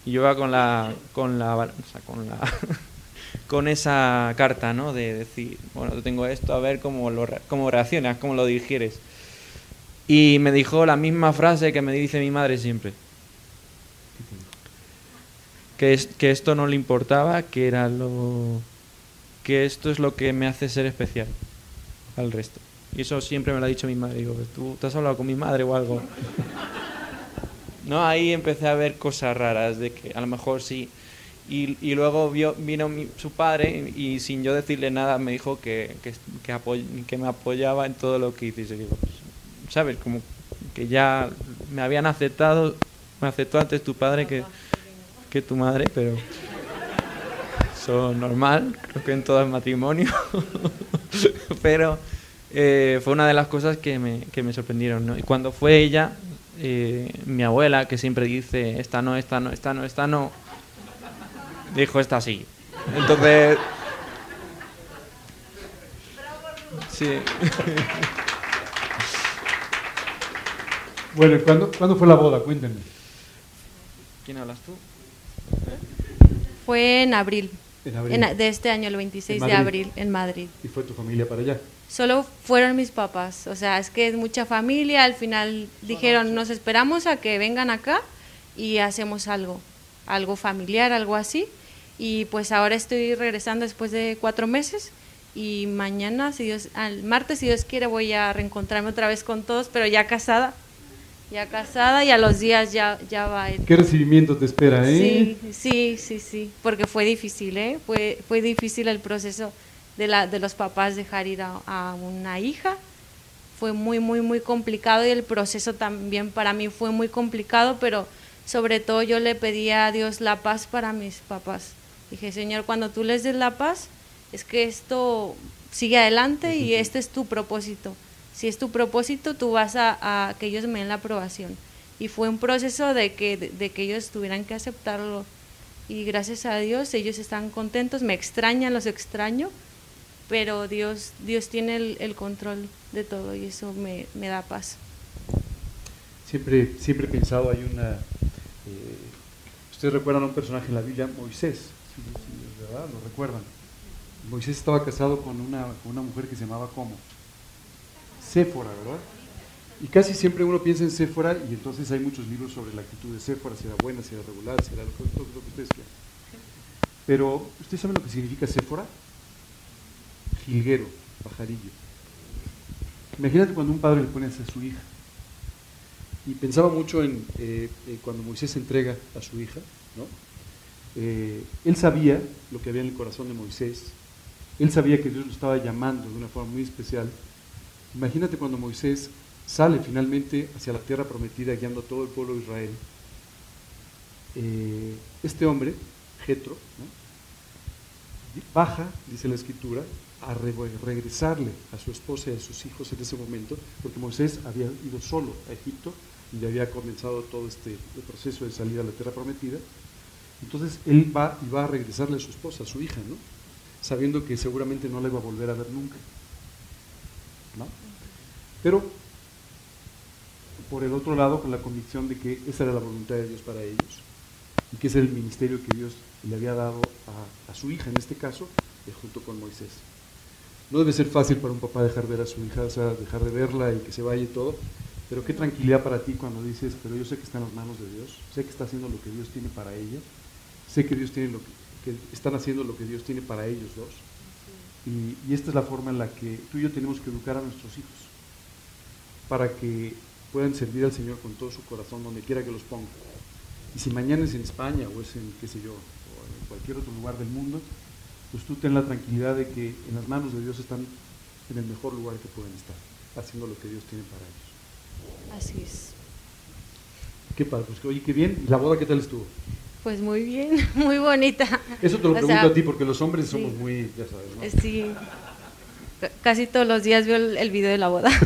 Y yo iba con la, con la, o sea, con la, <laughs> con esa carta, ¿no? De decir, bueno, tengo esto, a ver cómo, lo, cómo reaccionas, cómo lo digieres. Y me dijo la misma frase que me dice mi madre siempre que, es, que esto no le importaba, que era lo que esto es lo que me hace ser especial al resto. Y eso siempre me lo ha dicho mi madre. Digo, ¿tú te has hablado con mi madre o algo? <laughs> no, ahí empecé a ver cosas raras, de que a lo mejor sí. Y, y luego vio, vino su padre y, sin yo decirle nada me dijo que, que, que, me apoyaba en todo lo que hice. Y digo, pues, ¿sabes? Como que ya me habían aceptado, me aceptó antes tu padre que que tu madre, pero eso normal, creo que en todo el matrimonio. <laughs> pero eh, fue una de las cosas que me, que me sorprendieron. ¿no? Y cuando fue ella, eh, mi abuela, que siempre dice, esta no, esta no, esta no, esta no, dijo, esta sí. Entonces... Sí. Bueno, ¿cuándo, ¿cuándo fue la boda? Cuéntenme. ¿Quién hablas tú? Fue en abril, de este año, el 26 de abril, en Madrid. ¿Y fue tu familia para allá? Solo fueron mis papás, o sea, es que es mucha familia, al final dijeron, nos esperamos a que vengan acá y hacemos algo, algo familiar, algo así. Y pues ahora estoy regresando después de cuatro meses y mañana, si Dios, al martes, si Dios quiere, voy a reencontrarme otra vez con todos, pero ya casada ya casada y a los días ya, ya va. ¿Qué recibimiento te espera, eh? Sí, sí, sí, sí, porque fue difícil, ¿eh? Fue, fue difícil el proceso de, la, de los papás dejar ir a, una hija. Fue muy, muy, muy complicado y el proceso también para mí fue muy complicado, pero sobre todo yo le pedí a Dios la paz para mis papás. Dije, Señor, cuando tú les des la paz, es que esto sigue adelante y este es tu propósito si es tu propósito, tú vas a, que ellos me den la aprobación. Y fue un proceso de que, de, que ellos tuvieran que aceptarlo. Y gracias a Dios ellos están contentos, me extrañan, los extraño, pero Dios, Dios tiene el, control de todo y eso me, da paz. Siempre, siempre he pensado, hay una... Eh, Ustedes recuerdan a un personaje en la Biblia, Moisés, ¿verdad? ¿Lo recuerdan? Moisés estaba casado con una, con una mujer que se llamaba ¿cómo? Séfora, ¿verdad? Y casi siempre uno piensa en Séfora y entonces hay muchos libros sobre la actitud de Séfora, si era buena, si era regular, si era lo que, lo que ustedes quieran. Pero, ¿ustedes saben lo que significa Séfora? Jilguero, pajarillo. Imagínate cuando un padre le pone a su hija. Y pensaba mucho en eh, eh, cuando Moisés entrega a su hija, ¿no? Eh, él sabía lo que había en el corazón de Moisés, él sabía que Dios lo estaba llamando de una forma muy especial Imagínate cuando Moisés sale finalmente hacia la tierra prometida guiando a todo el pueblo de Israel. Eh, este hombre, Jetro, baja, dice la escritura, a regresarle a su esposa y a sus hijos en ese momento, porque Moisés había ido solo a Egipto y ya había comenzado todo este proceso de salir a la tierra prometida. Entonces él va y va a regresarle a su esposa, a su hija, ¿no? sabiendo que seguramente no la iba a volver a ver nunca. Pero, por el otro lado, con la convicción de que esa era la voluntad de Dios para ellos y que ese es el ministerio que Dios le había dado a, su hija, en este caso, eh, junto con Moisés. No debe ser fácil para un papá dejar ver a su hija, o sea, dejar de verla y que se vaya y todo, pero qué tranquilidad para ti cuando dices, pero yo sé que está en las manos de Dios, sé que está haciendo lo que Dios tiene para ella, sé que Dios tiene lo que, están haciendo lo que Dios tiene para ellos dos. Y, esta es la forma en la que tú y yo tenemos que educar a nuestros hijos para que puedan servir al Señor con todo su corazón donde quiera que los ponga. Y si mañana es en España o es en, qué sé yo, o en cualquier otro lugar del mundo, pues tú ten la tranquilidad de que en las manos de Dios están en el mejor lugar que pueden estar, haciendo lo que Dios tiene para ellos. Así es. Qué padre, pues oye, qué bien. ¿Y la boda qué tal estuvo? Pues muy bien, <laughs> muy bonita. Eso te lo O pregunto sea, a ti porque los hombres sí. somos muy, ya sabes, ¿no? Sí. C- Casi todos los días veo el, el video de la boda. <laughs>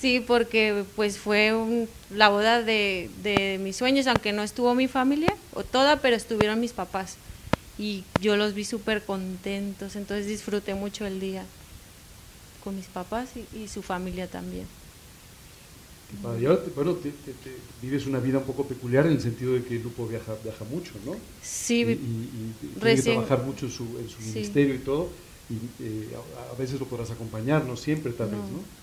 Sí, porque pues fue un- la boda de, de mis sueños, aunque no estuvo mi familia o toda, pero estuvieron mis papás. Y yo los vi súper contentos, entonces disfruté mucho el día con mis papás y, y su familia también. Y ahora, bueno, te- te- te- vives una vida un poco peculiar en el sentido de que el grupo viaja, viaja mucho, ¿no? Sí, y, y- y tiene que trabajar mucho en su, en su Sí. ministerio y todo, y eh, a, a veces lo podrás acompañar, no siempre tal vez, No. ¿no?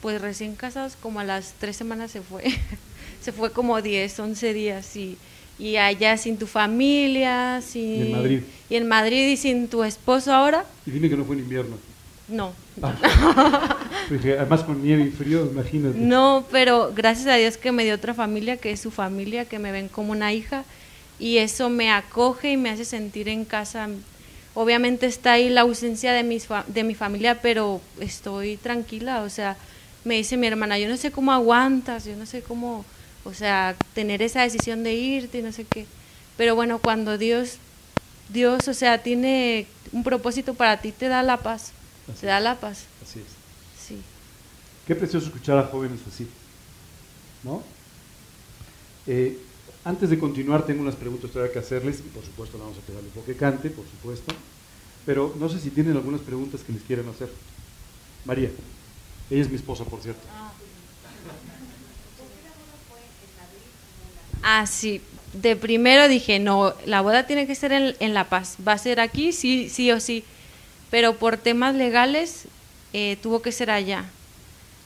Pues recién casados, como a las tres semanas se fue. <laughs> se fue como 10, 11 días y, y allá sin tu familia, sin... Y en Madrid. Y en Madrid y sin tu esposo ahora, Y dime que no fue en invierno. no. Ah. <laughs> <laughs> Además con nieve y frío, imagínate. No, pero gracias a Dios que me dio otra familia, que es su familia, que me ven como una hija y eso me acoge y me hace sentir en casa. Obviamente está ahí la ausencia de, mis fa- de mi familia, pero estoy tranquila, o sea, me dice mi hermana, yo no sé cómo aguantas, yo no sé cómo, o sea, tener esa decisión de irte y no sé qué. Pero bueno, cuando Dios, Dios, o sea, tiene un propósito para ti, te da la paz, Así te da la paz, Así es. sí. Qué precioso escuchar a jóvenes así, ¿no? Eh, antes de continuar, tengo unas preguntas todavía que hacerles, y por supuesto le vamos a pegar el que cante, por supuesto, pero no sé si tienen algunas preguntas que les quieran hacer. María, ella es mi esposa, por cierto. Ah, sí. De primero dije, no, la boda tiene que ser en, en La Paz. Va a ser aquí, sí, sí o sí. Pero por temas legales eh, tuvo que ser allá.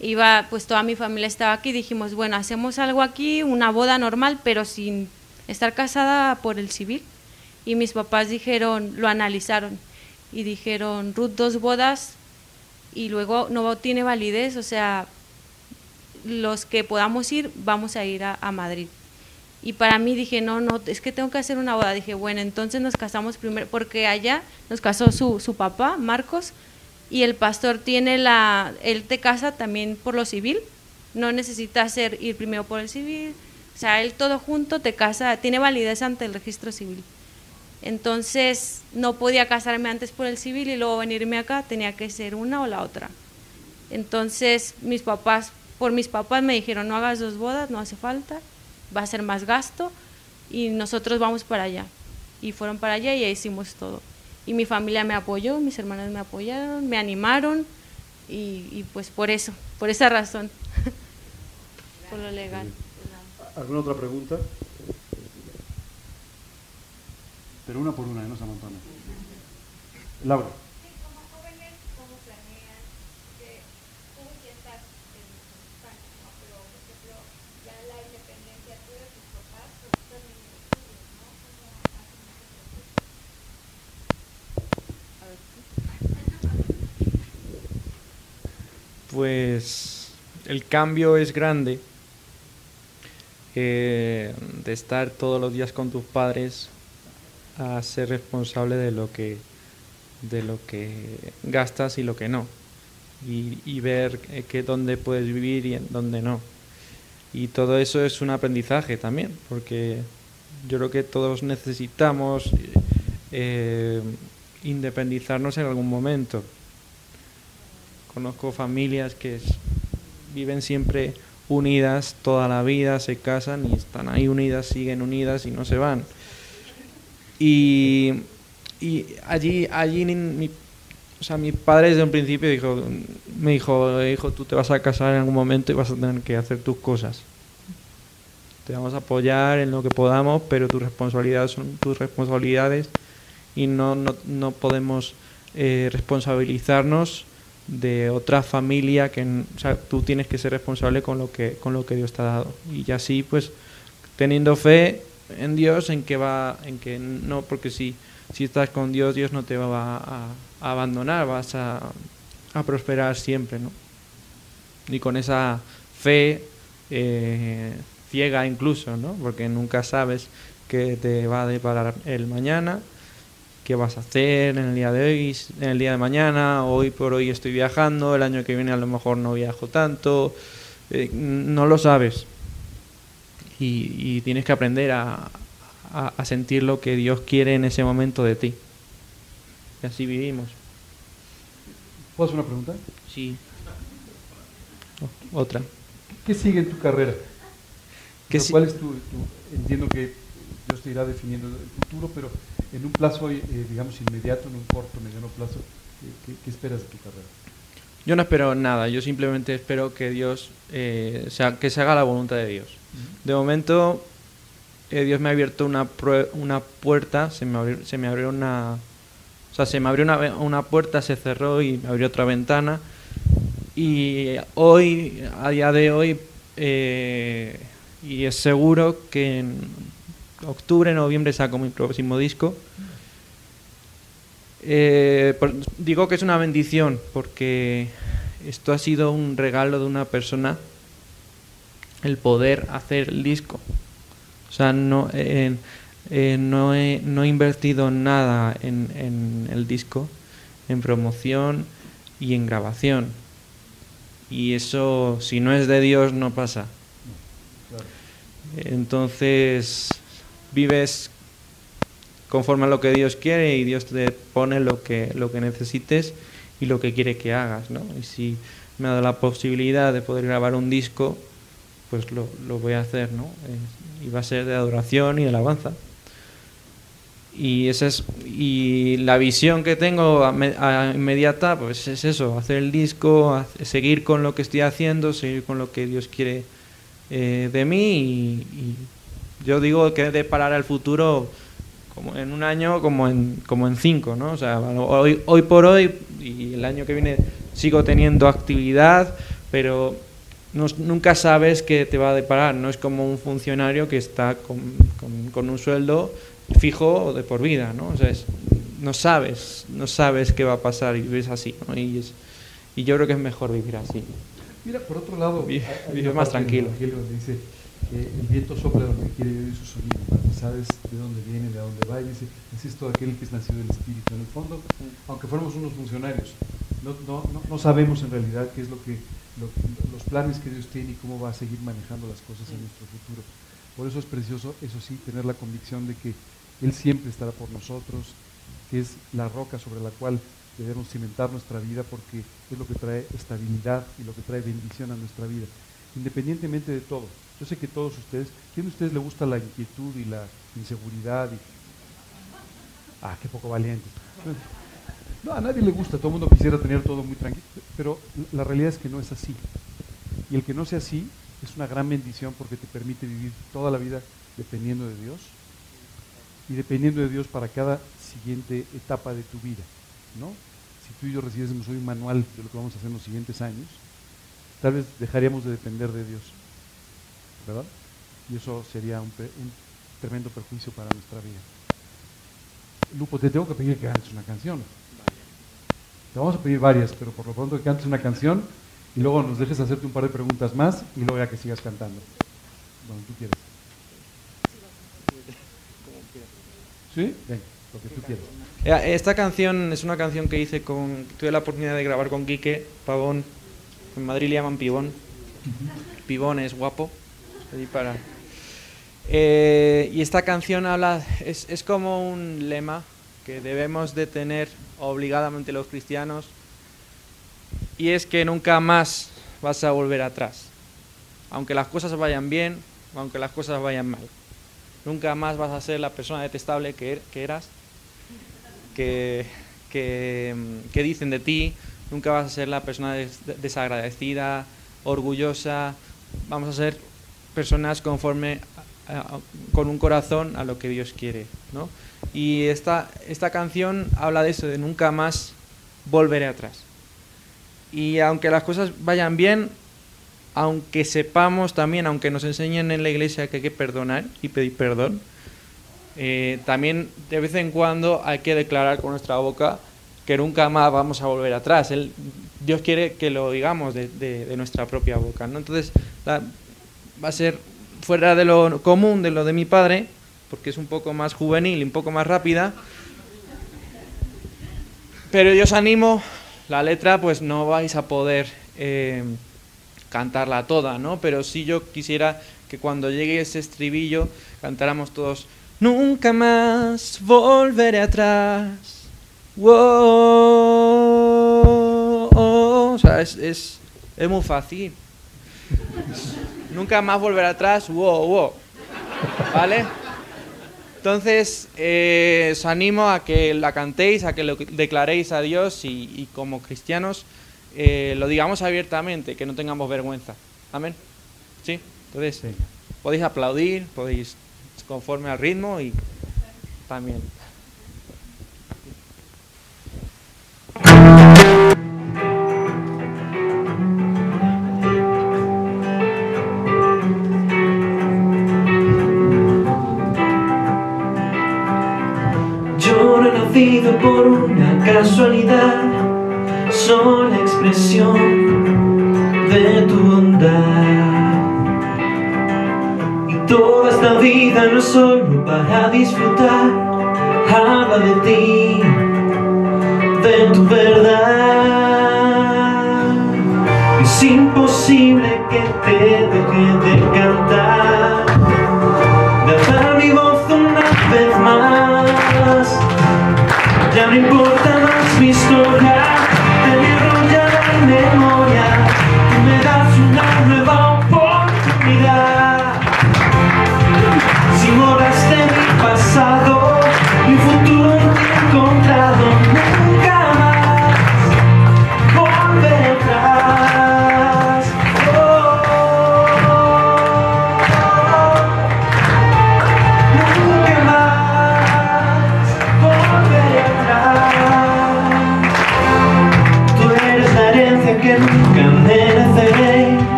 Iba, pues toda mi familia estaba aquí. Dijimos, bueno, hacemos algo aquí, una boda normal, pero sin estar casada por el civil. Y mis papás dijeron, lo analizaron y dijeron, Ruth, dos bodas y luego no tiene validez, o sea, los que podamos ir, vamos a ir a, Madrid. Y para mí dije, no, no, es que tengo que hacer una boda. Dije, bueno, entonces nos casamos primero, porque allá nos casó su, su papá, Marcos, y el pastor tiene la, él te casa también por lo civil, no necesita hacer, ir primero por el civil, o sea, él todo junto te casa, tiene validez ante el registro civil. Entonces no podía casarme antes por el civil y luego venirme acá, tenía que ser una o la otra. Entonces mis papás, por mis papás me dijeron, no hagas dos bodas, no hace falta, va a ser más gasto y nosotros vamos para allá. Y fueron para allá y ahí hicimos todo. Y mi familia me apoyó, mis hermanas me apoyaron, me animaron y, y pues por eso, por esa razón, <laughs> por lo legal. ¿Alguna otra pregunta? Pero una por una, ¿eh? no se amontona. Laura. Pues el cambio es grande. eh, de estar todos los días con tus padres a ser responsable de lo que de lo que gastas y lo que no. Y, y ver eh, que dónde puedes vivir y dónde no. Y todo eso es un aprendizaje también porque yo creo que todos necesitamos eh, independizarnos en algún momento. Conozco familias que viven siempre unidas toda la vida, se casan y están ahí unidas, siguen unidas y no se van. Y, allí, allí mi, o sea, padre desde un principio dijo, me dijo, hijo, tú te vas a casar en algún momento y vas a tener que hacer tus cosas. Te vamos a apoyar en lo que podamos, pero tus responsabilidades son tus responsabilidades y no, no, no podemos eh, responsabilizarnos de otra familia que o sea, tú tienes que ser responsable con lo que con lo que Dios te ha dado y así pues teniendo fe en Dios en que va en que no porque si si estás con Dios Dios no te va a, abandonar vas a, a prosperar siempre no y con esa fe eh, ciega incluso, ¿no? Porque nunca sabes qué te va a deparar el mañana, qué vas a hacer en el día de hoy, en el día de mañana, hoy por hoy estoy viajando, el año que viene a lo mejor no viajo tanto, eh, no lo sabes. Y, tienes que aprender a, a sentir lo que Dios quiere en ese momento de ti. Y así vivimos. ¿Puedo hacer una pregunta? Sí. Otra. ¿Qué sigue en tu carrera? ¿Cuál es tu, Entiendo que Dios te irá definiendo el futuro, pero en un plazo, eh, digamos, inmediato, en un corto, mediano plazo, ¿qué, esperas de tu carrera? Yo no espero nada, yo simplemente espero que Dios, eh, sea, que se haga la voluntad de Dios. De momento, eh, Dios me ha abierto una, una puerta, se me, abrió, se me abrió una... O sea, se me abrió una, una puerta, se cerró y me abrió otra ventana y hoy, a día de hoy, eh, y es seguro que en octubre, noviembre saco mi próximo disco. Eh, digo que es una bendición porque esto ha sido un regalo de una persona el poder hacer el disco. O sea, no, eh, no, he, no he invertido nada en, en el disco, en promoción y en grabación y eso, si no es de Dios, no pasa. Entonces, vives conforme a lo que Dios quiere y Dios te pone lo que, lo que necesites y lo que quiere que hagas. ¿no? Y si me ha dado la posibilidad de poder grabar un disco, pues lo, voy a hacer. ¿no? Eh, y va a ser de adoración y de alabanza. Y, esa es, y la visión que tengo inmediata pues es eso, hacer el disco, seguir con lo que estoy haciendo, seguir con lo que Dios quiere eh, de mí y, yo digo que de parar al futuro como en un año como en, como en cinco, ¿no? O sea, hoy, hoy por hoy y el año que viene sigo teniendo actividad, pero nunca sabes qué te va a deparar, no es como un funcionario que está con, con, con un sueldo fijo de por vida, ¿no? O sea, no sabes, no sabes qué va a pasar y vives así, ¿no? Y, es, y yo creo que es mejor vivir así. Mira, por otro lado, vive más tranquilo. dice que el viento sopla donde quiere oír su sonido, sabes de dónde viene, de dónde va, y dice, es todo aquel que es nacido del Espíritu. En el fondo, aunque fuéramos unos funcionarios, no, no, no, sabemos en realidad qué es lo que, los planes que Dios tiene y cómo va a seguir manejando las cosas en nuestro futuro. Por eso es precioso, eso sí, tener la convicción de que él siempre estará por nosotros, que es la roca sobre la cual debemos cimentar nuestra vida porque es lo que trae estabilidad y lo que trae bendición a nuestra vida, independientemente de todo. Yo sé que todos ustedes, ¿quién de ustedes le gusta la inquietud y la inseguridad? Y... Ah, qué poco valiente. No, a nadie le gusta, todo el mundo quisiera tener todo muy tranquilo, pero la realidad es que no es así. Y el que no sea así es una gran bendición porque te permite vivir toda la vida dependiendo de Dios y dependiendo de Dios para cada siguiente etapa de tu vida. ¿no? Si tú y yo recibiésemos hoy un manual de lo que vamos a hacer en los siguientes años, tal vez dejaríamos de depender de Dios. ¿Verdad? Y eso sería un, tremendo perjuicio para nuestra vida. Lupo, te tengo que pedir que cantes una canción. Te vamos a pedir varias, pero por lo pronto que cantes una canción y luego nos dejes hacerte un par de preguntas más y luego ya que sigas cantando. Bueno, tú quieres. ¿Sí? lo que tú quieras. Esta canción es una canción que hice con. Tuve la oportunidad de grabar con Quique Pavón. En Madrid le llaman Pibón. Pibón es guapo. para. Eh, y esta canción habla. Es, es como un lema que debemos de tener obligadamente los cristianos. Y es que nunca más vas a volver atrás. Aunque las cosas vayan bien, aunque las cosas vayan mal. Nunca más vas a ser la persona detestable que, er, eras, que, que, dicen de ti. Nunca vas a ser la persona desagradecida, orgullosa. Vamos a ser personas conforme con un corazón a lo que Dios quiere. ¿no? Y esta, esta canción habla de eso, de nunca más volveré atrás. Y aunque las cosas vayan bien, aunque sepamos también, aunque nos enseñen en la iglesia que hay que perdonar y pedir perdón, eh, también de vez en cuando hay que declarar con nuestra boca que nunca más vamos a volver atrás. Dios quiere que lo digamos de, nuestra propia boca. ¿no? Entonces va a ser fuera de lo común, de lo de mi padre, porque es un poco más juvenil y un poco más rápida. Pero yo os animo, la letra pues no vais a poder eh, cantarla toda, ¿no? Pero sí yo quisiera que cuando llegue ese estribillo cantáramos todos, nunca más volveré atrás. O sea, es, es, es muy fácil. <laughs> Nunca más volver atrás, wow, wow. ¿Vale? Entonces, eh, os animo a que la cantéis, a que lo declaréis a Dios y, como cristianos eh, lo digamos abiertamente, que no tengamos vergüenza. Amén. ¿Sí? Entonces, podéis aplaudir, podéis conforme al ritmo y también. Por una casualidad, sola expresión de tu bondad. Y toda esta vida no es solo para disfrutar, habla de ti, de tu verdad. Es imposible que te deje de cantar, no importa más mi historia, mi error ya no memoria, tú me das una nueva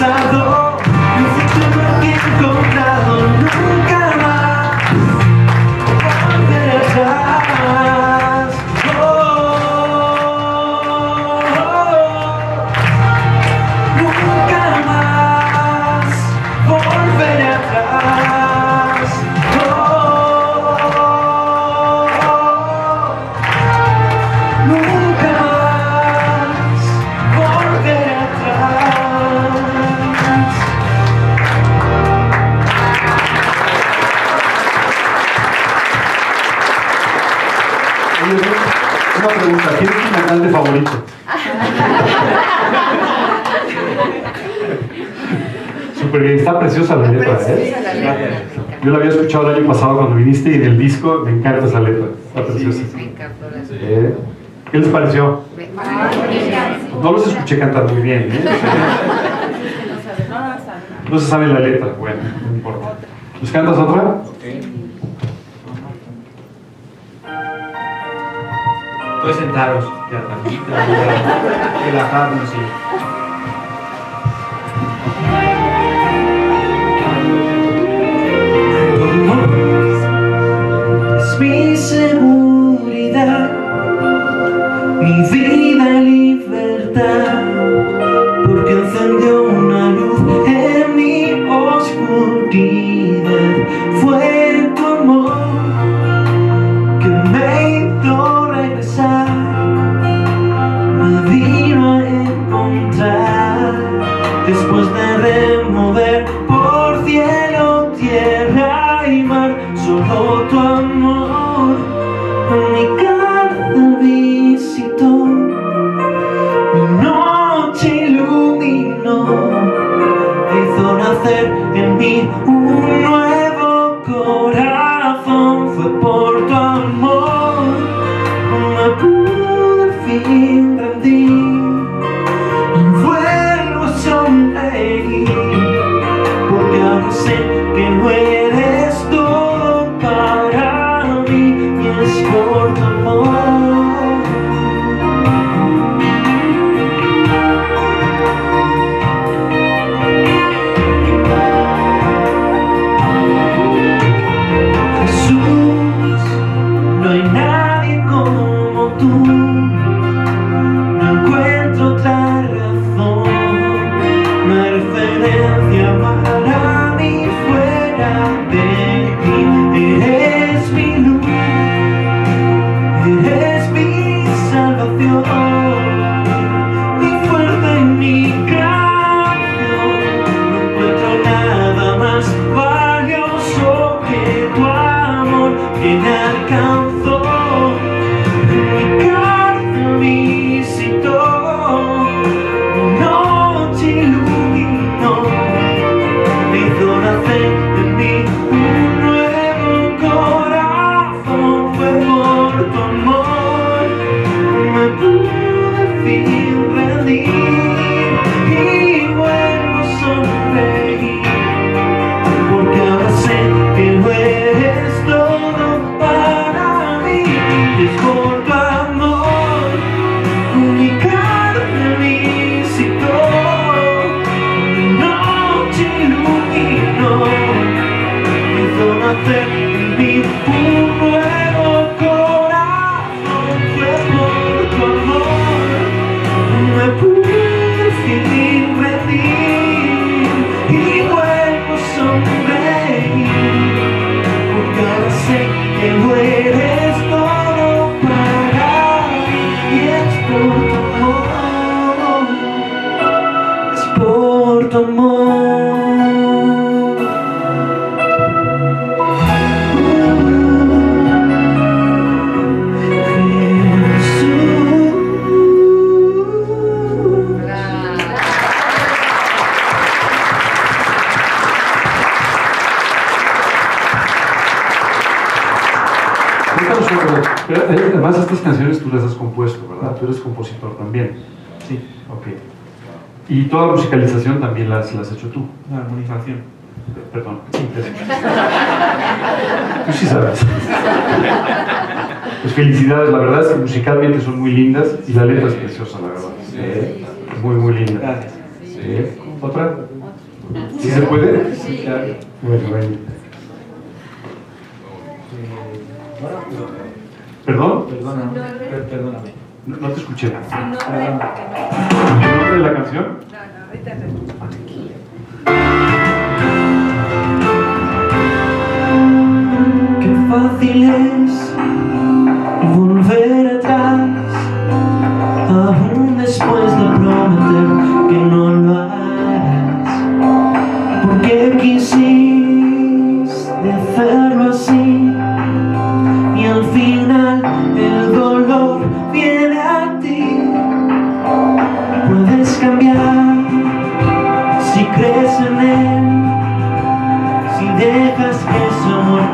mi está preciosa la letra, ¿eh? Yo la había escuchado el año pasado cuando viniste y en el disco me encanta esa letra, está preciosa. ¿Eh? ¿Qué les pareció? No los escuché cantar muy bien, ¿eh? <laughs> No se sabe la letra, bueno, no importa. ¿Nos cantas otra? Puedes sentaros, ya tranquilo, relajarnos y... toda la musicalización también la has, hecho tú. La armonización. Perdón. tú sí sabes. Pues felicidades, la verdad es que musicalmente son muy lindas y la letra es preciosa, la verdad. Sí. Muy, muy linda. ¿Otra? ¿Sí se puede? Sí. Bueno, bueno. ¿Perdón? Perdóname. Perdóname. No, no te escuché. ¿El ah. nombre de la canción? Qué fácil es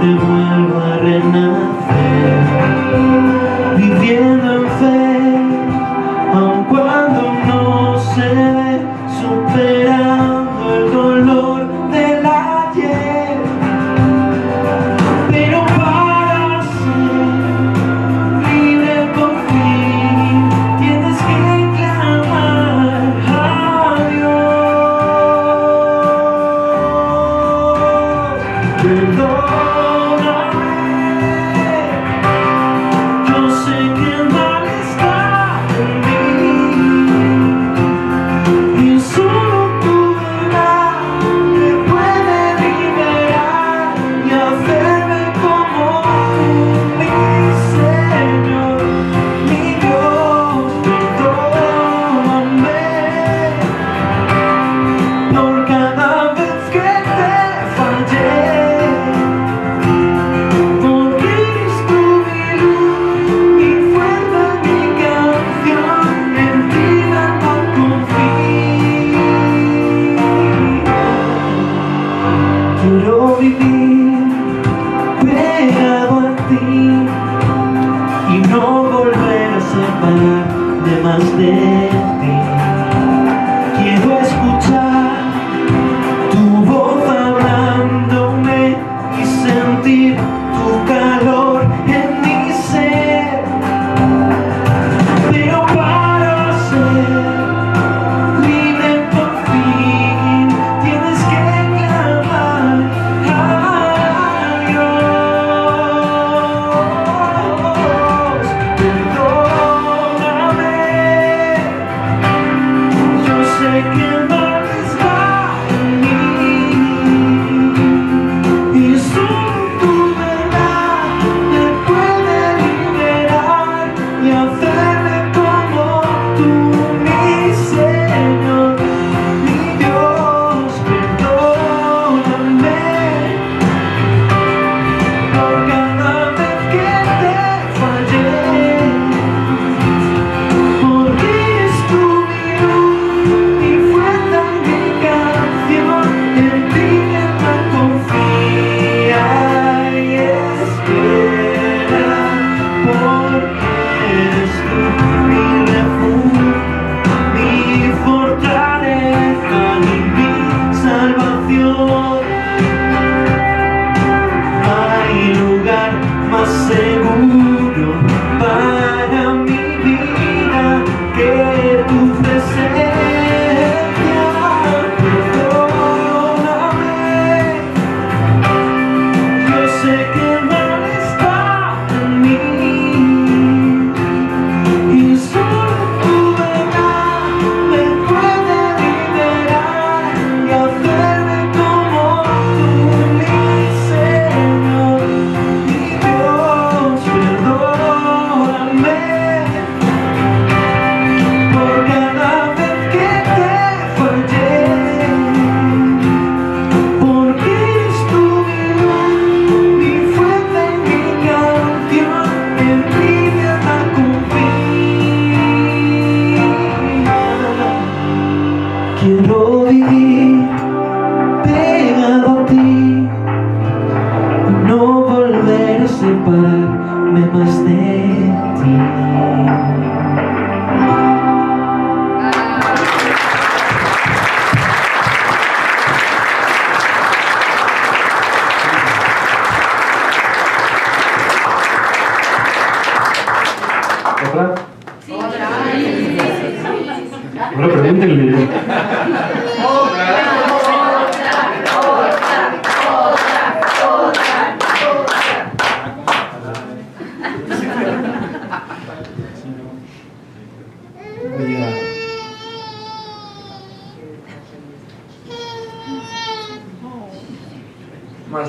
te vuelvo a renacer.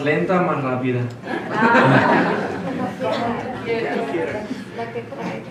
Lenta, más rápida. <laughs> Sentados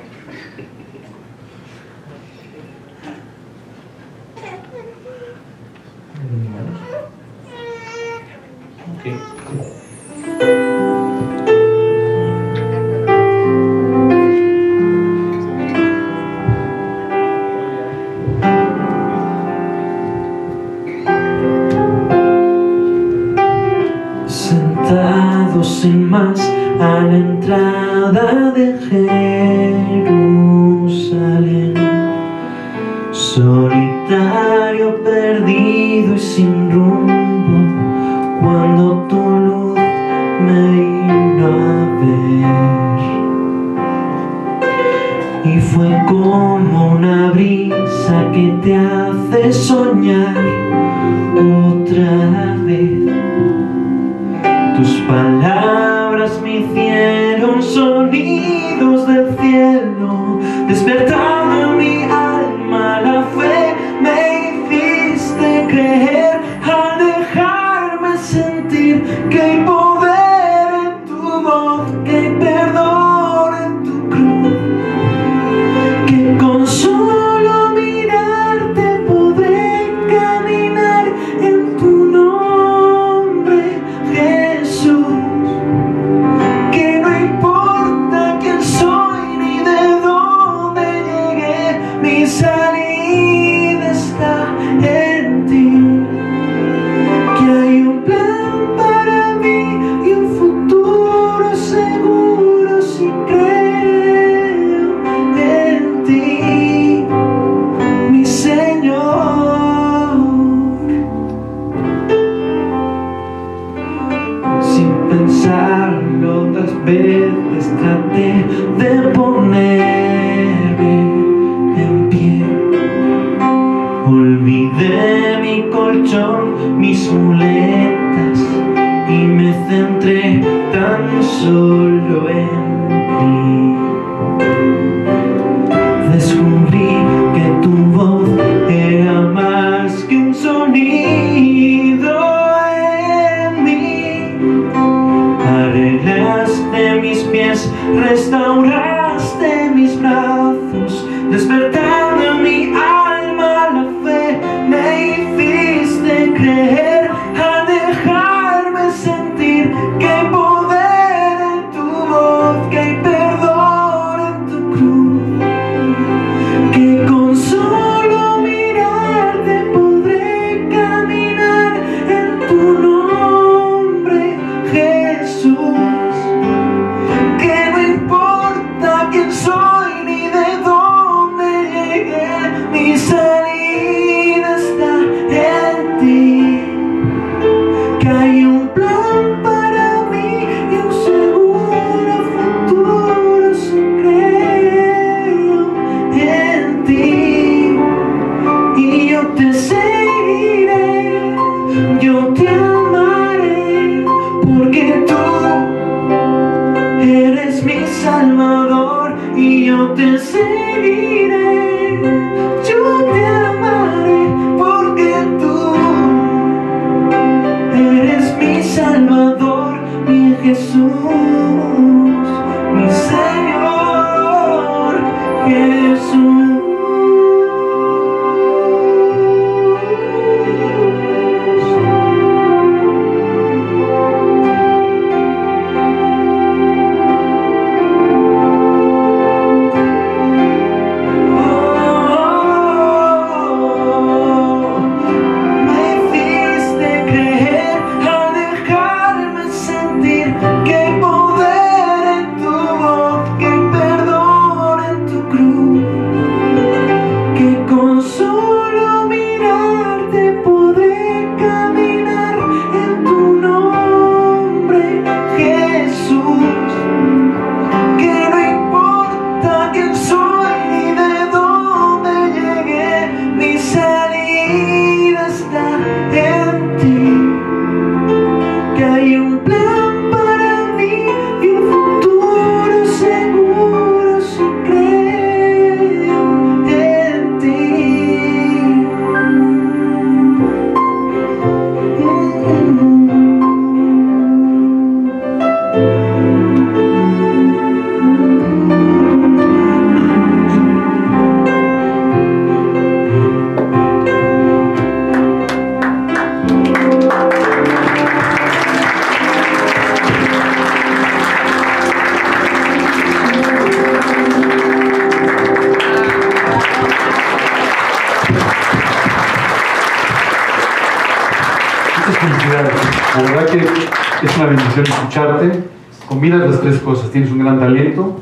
Tienes un gran talento,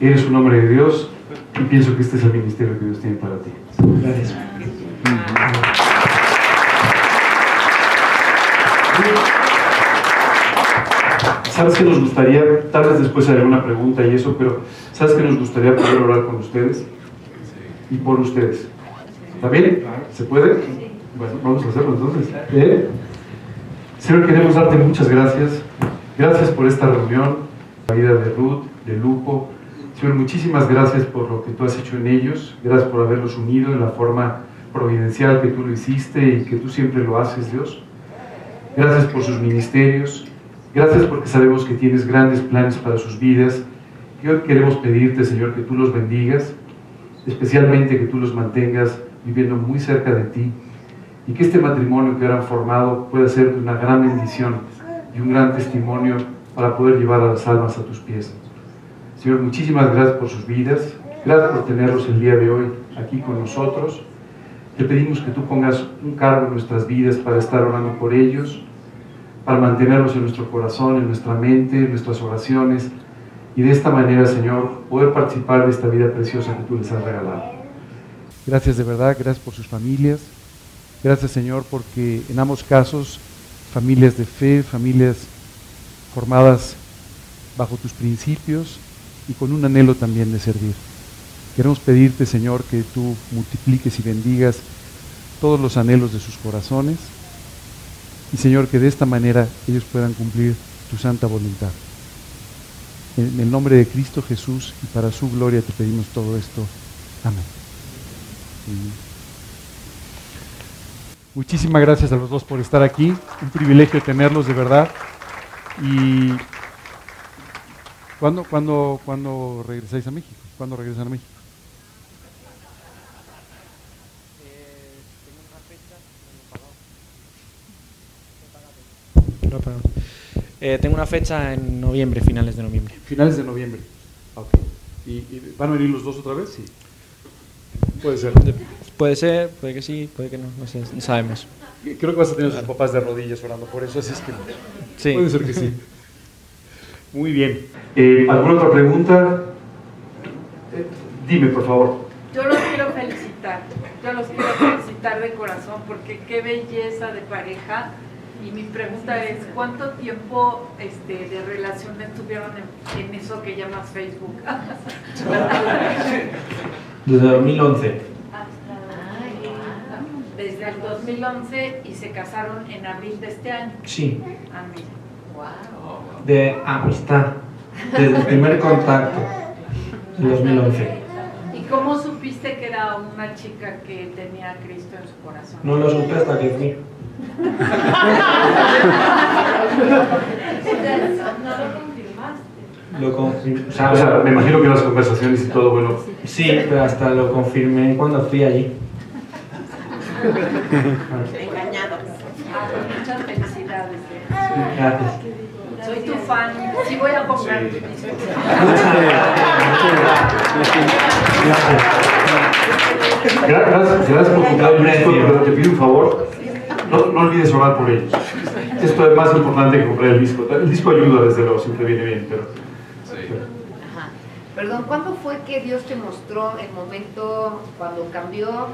eres un hombre de Dios y pienso que este es el ministerio que Dios tiene para ti. Gracias. ¿Sabes que nos gustaría, tal vez después haré una pregunta y eso, pero ¿sabes que nos gustaría poder orar con ustedes? Y por ustedes. ¿Está bien? ¿Se puede? Bueno, vamos a hacerlo entonces. ¿Eh? Señor, queremos darte muchas gracias. Gracias por esta reunión, la vida de Ruth, de Lupo. Señor, muchísimas gracias por lo que tú has hecho en ellos. Gracias por haberlos unido en la forma providencial que tú lo hiciste y que tú siempre lo haces, Dios. Gracias por sus ministerios. Gracias porque sabemos que tienes grandes planes para sus vidas. Y hoy queremos pedirte, Señor, que tú los bendigas, especialmente que tú los mantengas viviendo muy cerca de ti y que este matrimonio que ahora han formado pueda ser una gran bendición y un gran testimonio para poder llevar a las almas a tus pies. Señor, muchísimas gracias por sus vidas, gracias por tenerlos el día de hoy aquí con nosotros. Te pedimos que tú pongas un cargo en nuestras vidas para estar orando por ellos, para mantenerlos en nuestro corazón, en nuestra mente, en nuestras oraciones y de esta manera, Señor, poder participar de esta vida preciosa que tú les has regalado. Gracias de verdad, gracias por sus familias. Gracias Señor porque en ambos casos familias de fe, familias formadas bajo tus principios y con un anhelo también de servir. Queremos pedirte Señor que tú multipliques y bendigas todos los anhelos de sus corazones y Señor que de esta manera ellos puedan cumplir tu santa voluntad. En el nombre de Cristo Jesús y para su gloria te pedimos todo esto. Amén. Muchísimas gracias a los dos por estar aquí. Un privilegio tenerlos de verdad. Y ¿cuándo, cuándo, cuándo regresáis a México? ¿Cuándo regresan a México? Eh, tengo una fecha eh, en noviembre, finales de noviembre. Finales de noviembre. Ah, okay. ¿Y, van a venir los dos otra vez? Puede ser. De- puede ser, puede que sí, puede que no, no sé, no sabemos. Creo que vas a tener a sus papás de rodillas orando por eso, así es que Sí. puede ser que sí. <laughs> Muy bien. Eh, ¿Alguna otra pregunta? Eh, dime, por favor. Yo los quiero felicitar, yo los quiero felicitar de corazón porque qué belleza de pareja. Y mi pregunta es, ¿cuánto tiempo este, de relación estuvieron en, en eso que llamas Facebook? <laughs> Desde 2011. Desde el 2011 y se casaron en abril de este año. Sí, Ah, mira. de amistad, desde el primer contacto, en 2011. ¿Y cómo supiste que era una chica que tenía a Cristo en su corazón? No lo supe hasta que fui. <laughs> No lo confirmaste. Lo confirmé. O sea, me imagino que las conversaciones y todo, bueno, Sí, pero hasta lo confirmé cuando fui allí. <laughs> Ah, muchas felicidades. Gracias. Soy tu fan. Sí voy a comprar tu disco. Gra- Gracias, gracias por comprar el disco, pero te pido un favor, no, no olvides orar por ellos. Esto es más importante que comprar el disco. El disco ayuda, desde luego, siempre viene bien, pero... Perdón, ¿cuándo fue que Dios te mostró el momento cuando cambió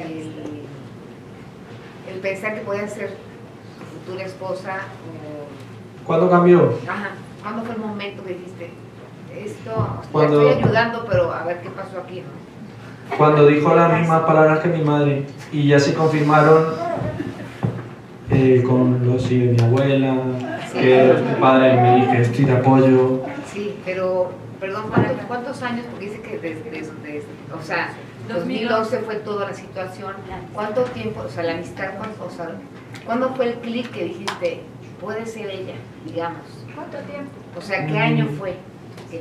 el, el pensar que podía ser tu futura esposa? o- ¿Cuándo cambió? ajá, ¿cuándo fue el momento que dijiste esto? Cuando- estoy ayudando, pero a ver qué pasó aquí, ¿no? Cuando dijo las mismas palabras que mi madre y ya se confirmaron eh, con los sí de mi abuela, que mi padre me dijo estoy de apoyo. Sí, pero, perdón, ¿cuántos, cuántos años? Porque dice que desde, desde- o sea, 2011 2011 fue toda la situación. ¿Cuánto tiempo, o sea, la amistad, cuánto, o sea, ¿cuándo fue el clic que dijiste, puede ser ella, digamos? ¿Cuánto tiempo? O sea, ¿qué año fue?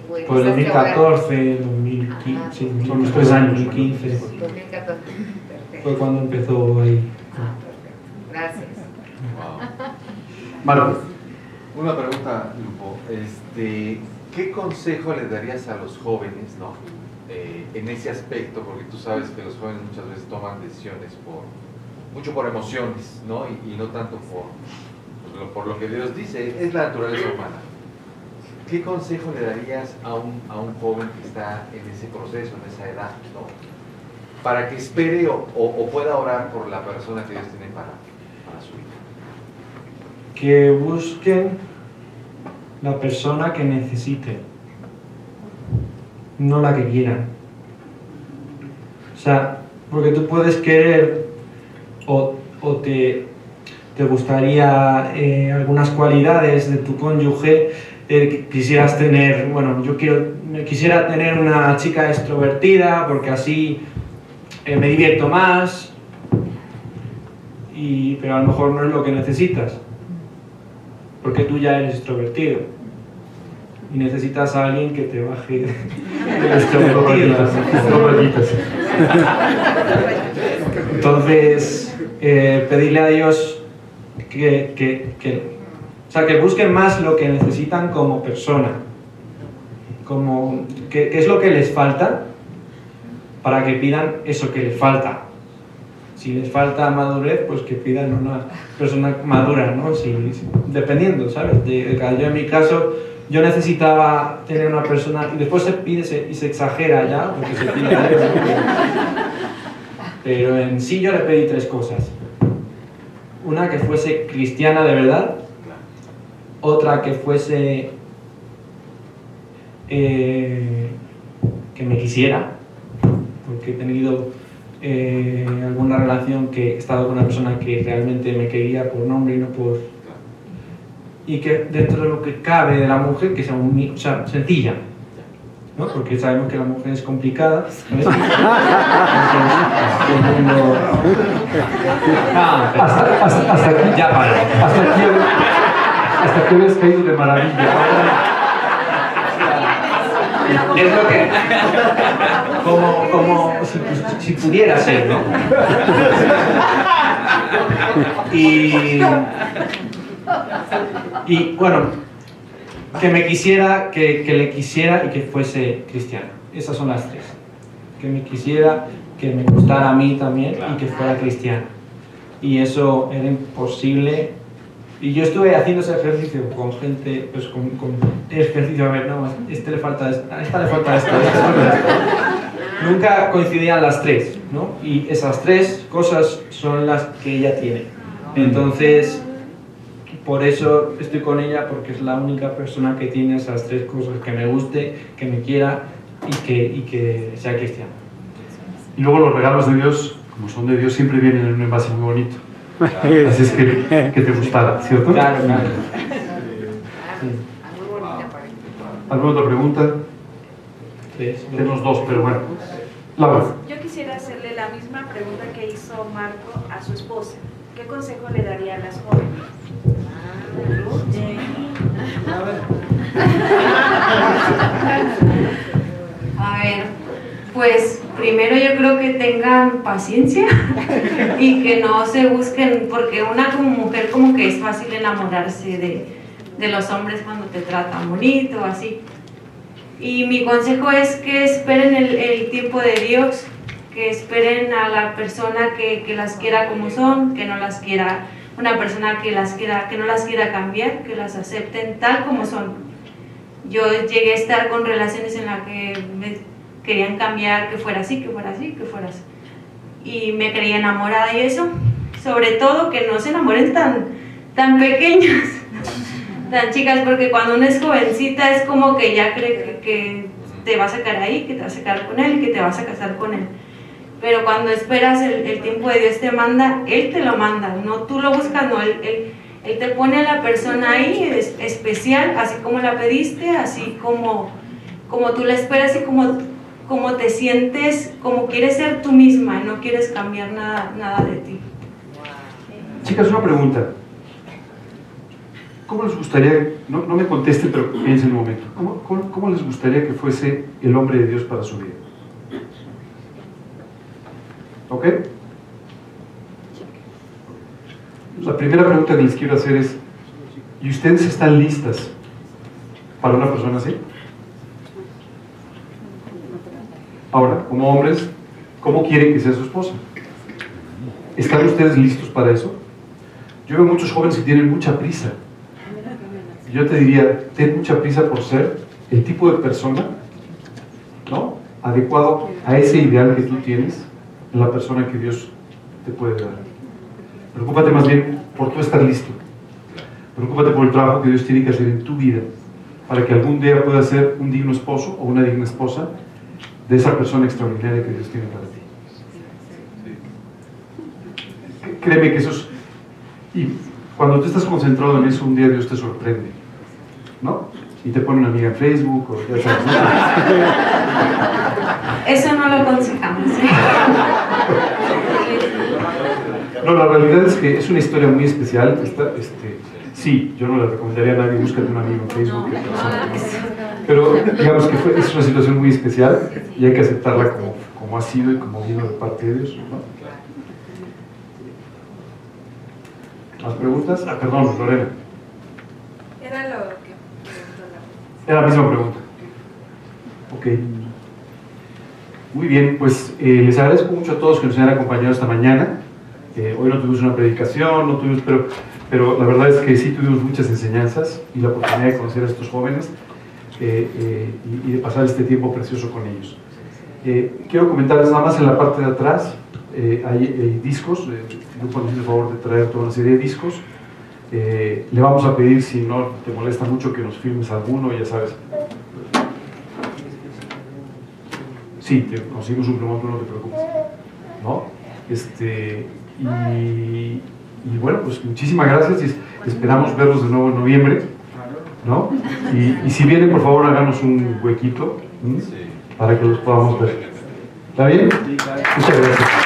Pues empezaste a orar? 2014, 2015, sí, Son los tres años. 2015 2014. fue cuando empezó ahí. Ah, perfecto. Gracias. Marcos. Una pregunta, Lupo. Este, ¿Qué consejo le darías a los jóvenes no? Eh, en ese aspecto? Porque tú sabes que los jóvenes muchas veces toman decisiones por mucho por emociones ¿no? y, y no tanto por, por lo, por lo que Dios dice. Es la naturaleza humana. ¿Qué consejo le darías a un, a un joven que está en ese proceso, en esa edad? ¿no? Para que espere o, o- o pueda orar por la persona que Dios tiene para, para su vida. Que busquen la persona que necesiten, no la que quieran. O sea, porque tú puedes querer o, o te, te gustaría eh, algunas cualidades de tu cónyuge, eh, quisieras tener, bueno, yo quiero, quisiera tener una chica extrovertida porque así eh, me divierto más, y, pero a lo mejor no es lo que necesitas, porque tú ya eres extrovertido y necesitas a alguien que te baje <laughs> <laughs> rayitas. <laughs> Entonces, eh, pedirle a Dios que, que- que- o sea, que busquen más lo que necesitan como persona, como qué es lo que les falta para que pidan eso que les falta. Si les falta madurez, pues que pidan una persona madura, ¿no? Si, dependiendo, ¿sabes? De, de yo en mi caso, yo necesitaba tener una persona, y después se pide se- y se exagera ya, porque se pide a Dios, ¿no? Pero en sí yo le pedí tres cosas. Una que fuese cristiana de verdad, otra que fuese eh, que me quisiera, porque he tenido eh, alguna relación que he estado con una persona que realmente me quería por nombre y no por... Y que dentro de lo que cabe de la mujer, que sea, un- o sea, sencilla, ¿no? Porque sabemos que la mujer es complicada. ¿sabes? <laughs> Entonces, todo el mundo- Ah, pero- Hasta, hasta, hasta aquí, Ya para. hasta aquí, hasta aquí habías caído de maravilla. Es lo que. Como, como si, si pudiera ser, ¿no? Y. Y bueno, que me quisiera, que, que le quisiera y que fuese cristiano. Esas son las tres. Que me quisiera, que me gustara a mí también y que fuera cristiano. Y eso era imposible. Y yo estuve haciendo ese ejercicio con gente, pues con, con ejercicio, a ver, no, este le falta esto, a esta le falta esto, a esta le falta esto. Nunca coincidían las tres, ¿no? Y esas tres cosas son las que ella tiene. Entonces, por eso estoy con ella, porque es la única persona que tiene esas tres cosas, que me guste, que me quiera y que, y que sea cristiano. Y luego los regalos de Dios, como son de Dios, siempre vienen en un envase muy bonito. Así es que, que te gustara, ¿cierto? Claro, claro. Sí. Muy bonita pareja. ¿Alguna otra pregunta? Tres, Tenemos dos, pero bueno. Laura. Yo quisiera hacerle la misma pregunta que hizo Marco a su esposa. ¿Qué consejo le daría a las jóvenes? A ver, pues primero yo creo que tengan paciencia <laughs> y que no se busquen, porque una como mujer como que es fácil enamorarse de, de los hombres cuando te tratan bonito, así. Y mi consejo es que esperen el, tiempo de Dios, que esperen a la persona que, que las quiera como son, que no las quiera, una persona que, las quiera, que no las quiera cambiar, que las acepten tal como son. Yo llegué a estar con relaciones en las que me querían cambiar, que fuera así, que fuera así, que fuera así. Y me creía enamorada y eso. Sobre todo que no se enamoren tan, tan pequeñas, <laughs> tan chicas, porque cuando uno es jovencita es como que ya cree que, que te vas a quedar ahí, que te vas a quedar con él, que te vas a casar con él. Pero cuando esperas el, el tiempo de Dios te manda, Él te lo manda, no tú lo buscas, no, Él, él, él te pone a la persona ahí es, especial, así como la pediste, así como, como tú la esperas y como, como te sientes, como quieres ser tú misma, no quieres cambiar nada, nada de ti. Chicas, una pregunta. ¿Cómo les gustaría, no, no me contesten, pero piensen un momento, ¿cómo, cómo, cómo les gustaría que fuese el hombre de Dios para su vida? La primera pregunta que les quiero hacer es, ¿y ustedes están listas para una persona así? Ahora, como hombres, ¿cómo quieren que sea su esposa? ¿Están ustedes listos para eso? Yo veo muchos jóvenes que tienen mucha prisa. Yo te diría, ten mucha prisa por ser el tipo de persona ¿no? adecuado a ese ideal que tú tienes en la persona que Dios te puede dar. Preocúpate más bien por tú estar listo. Preocúpate por el trabajo que Dios tiene que hacer en tu vida para que algún día puedas ser un digno esposo o una digna esposa de esa persona extraordinaria que Dios tiene para ti. Créeme que eso es... Y cuando tú estás concentrado en eso, un día Dios te sorprende. ¿No? Y te pone una amiga en Facebook o ya sabes. Eso no lo aconsejamos. <laughs> No, la realidad es que es una historia muy especial. Esta, este, sí, yo no le recomendaría a nadie búscate un amigo en Facebook. que Pero digamos que fue- es una situación muy especial y hay que aceptarla como, como ha sido y como vino de parte de Dios. ¿no? ¿Más preguntas? Ah, perdón, Lorena. Era lo que preguntó la Era la misma pregunta. Ok. Muy bien, pues eh, les agradezco mucho a todos que nos hayan acompañado esta mañana. Eh, hoy no tuvimos una predicación, no tuvimos, pero, pero la verdad es que sí tuvimos muchas enseñanzas y la oportunidad de conocer a estos jóvenes eh, y, de pasar este tiempo precioso con ellos. Quiero comentarles nada más en la parte de atrás, hay, discos, eh, el favor de traer toda una serie de discos. Le vamos a pedir, si no te molesta mucho, que nos firmes alguno, ya sabes. Sí, te conseguimos un plumón, no te preocupes. ¿No? Este, y, y bueno, pues muchísimas gracias y es- esperamos verlos de nuevo en noviembre. ¿No? Y, y si vienen, por favor, háganos un huequito para que los podamos ver. ¿Está bien? Muchas gracias.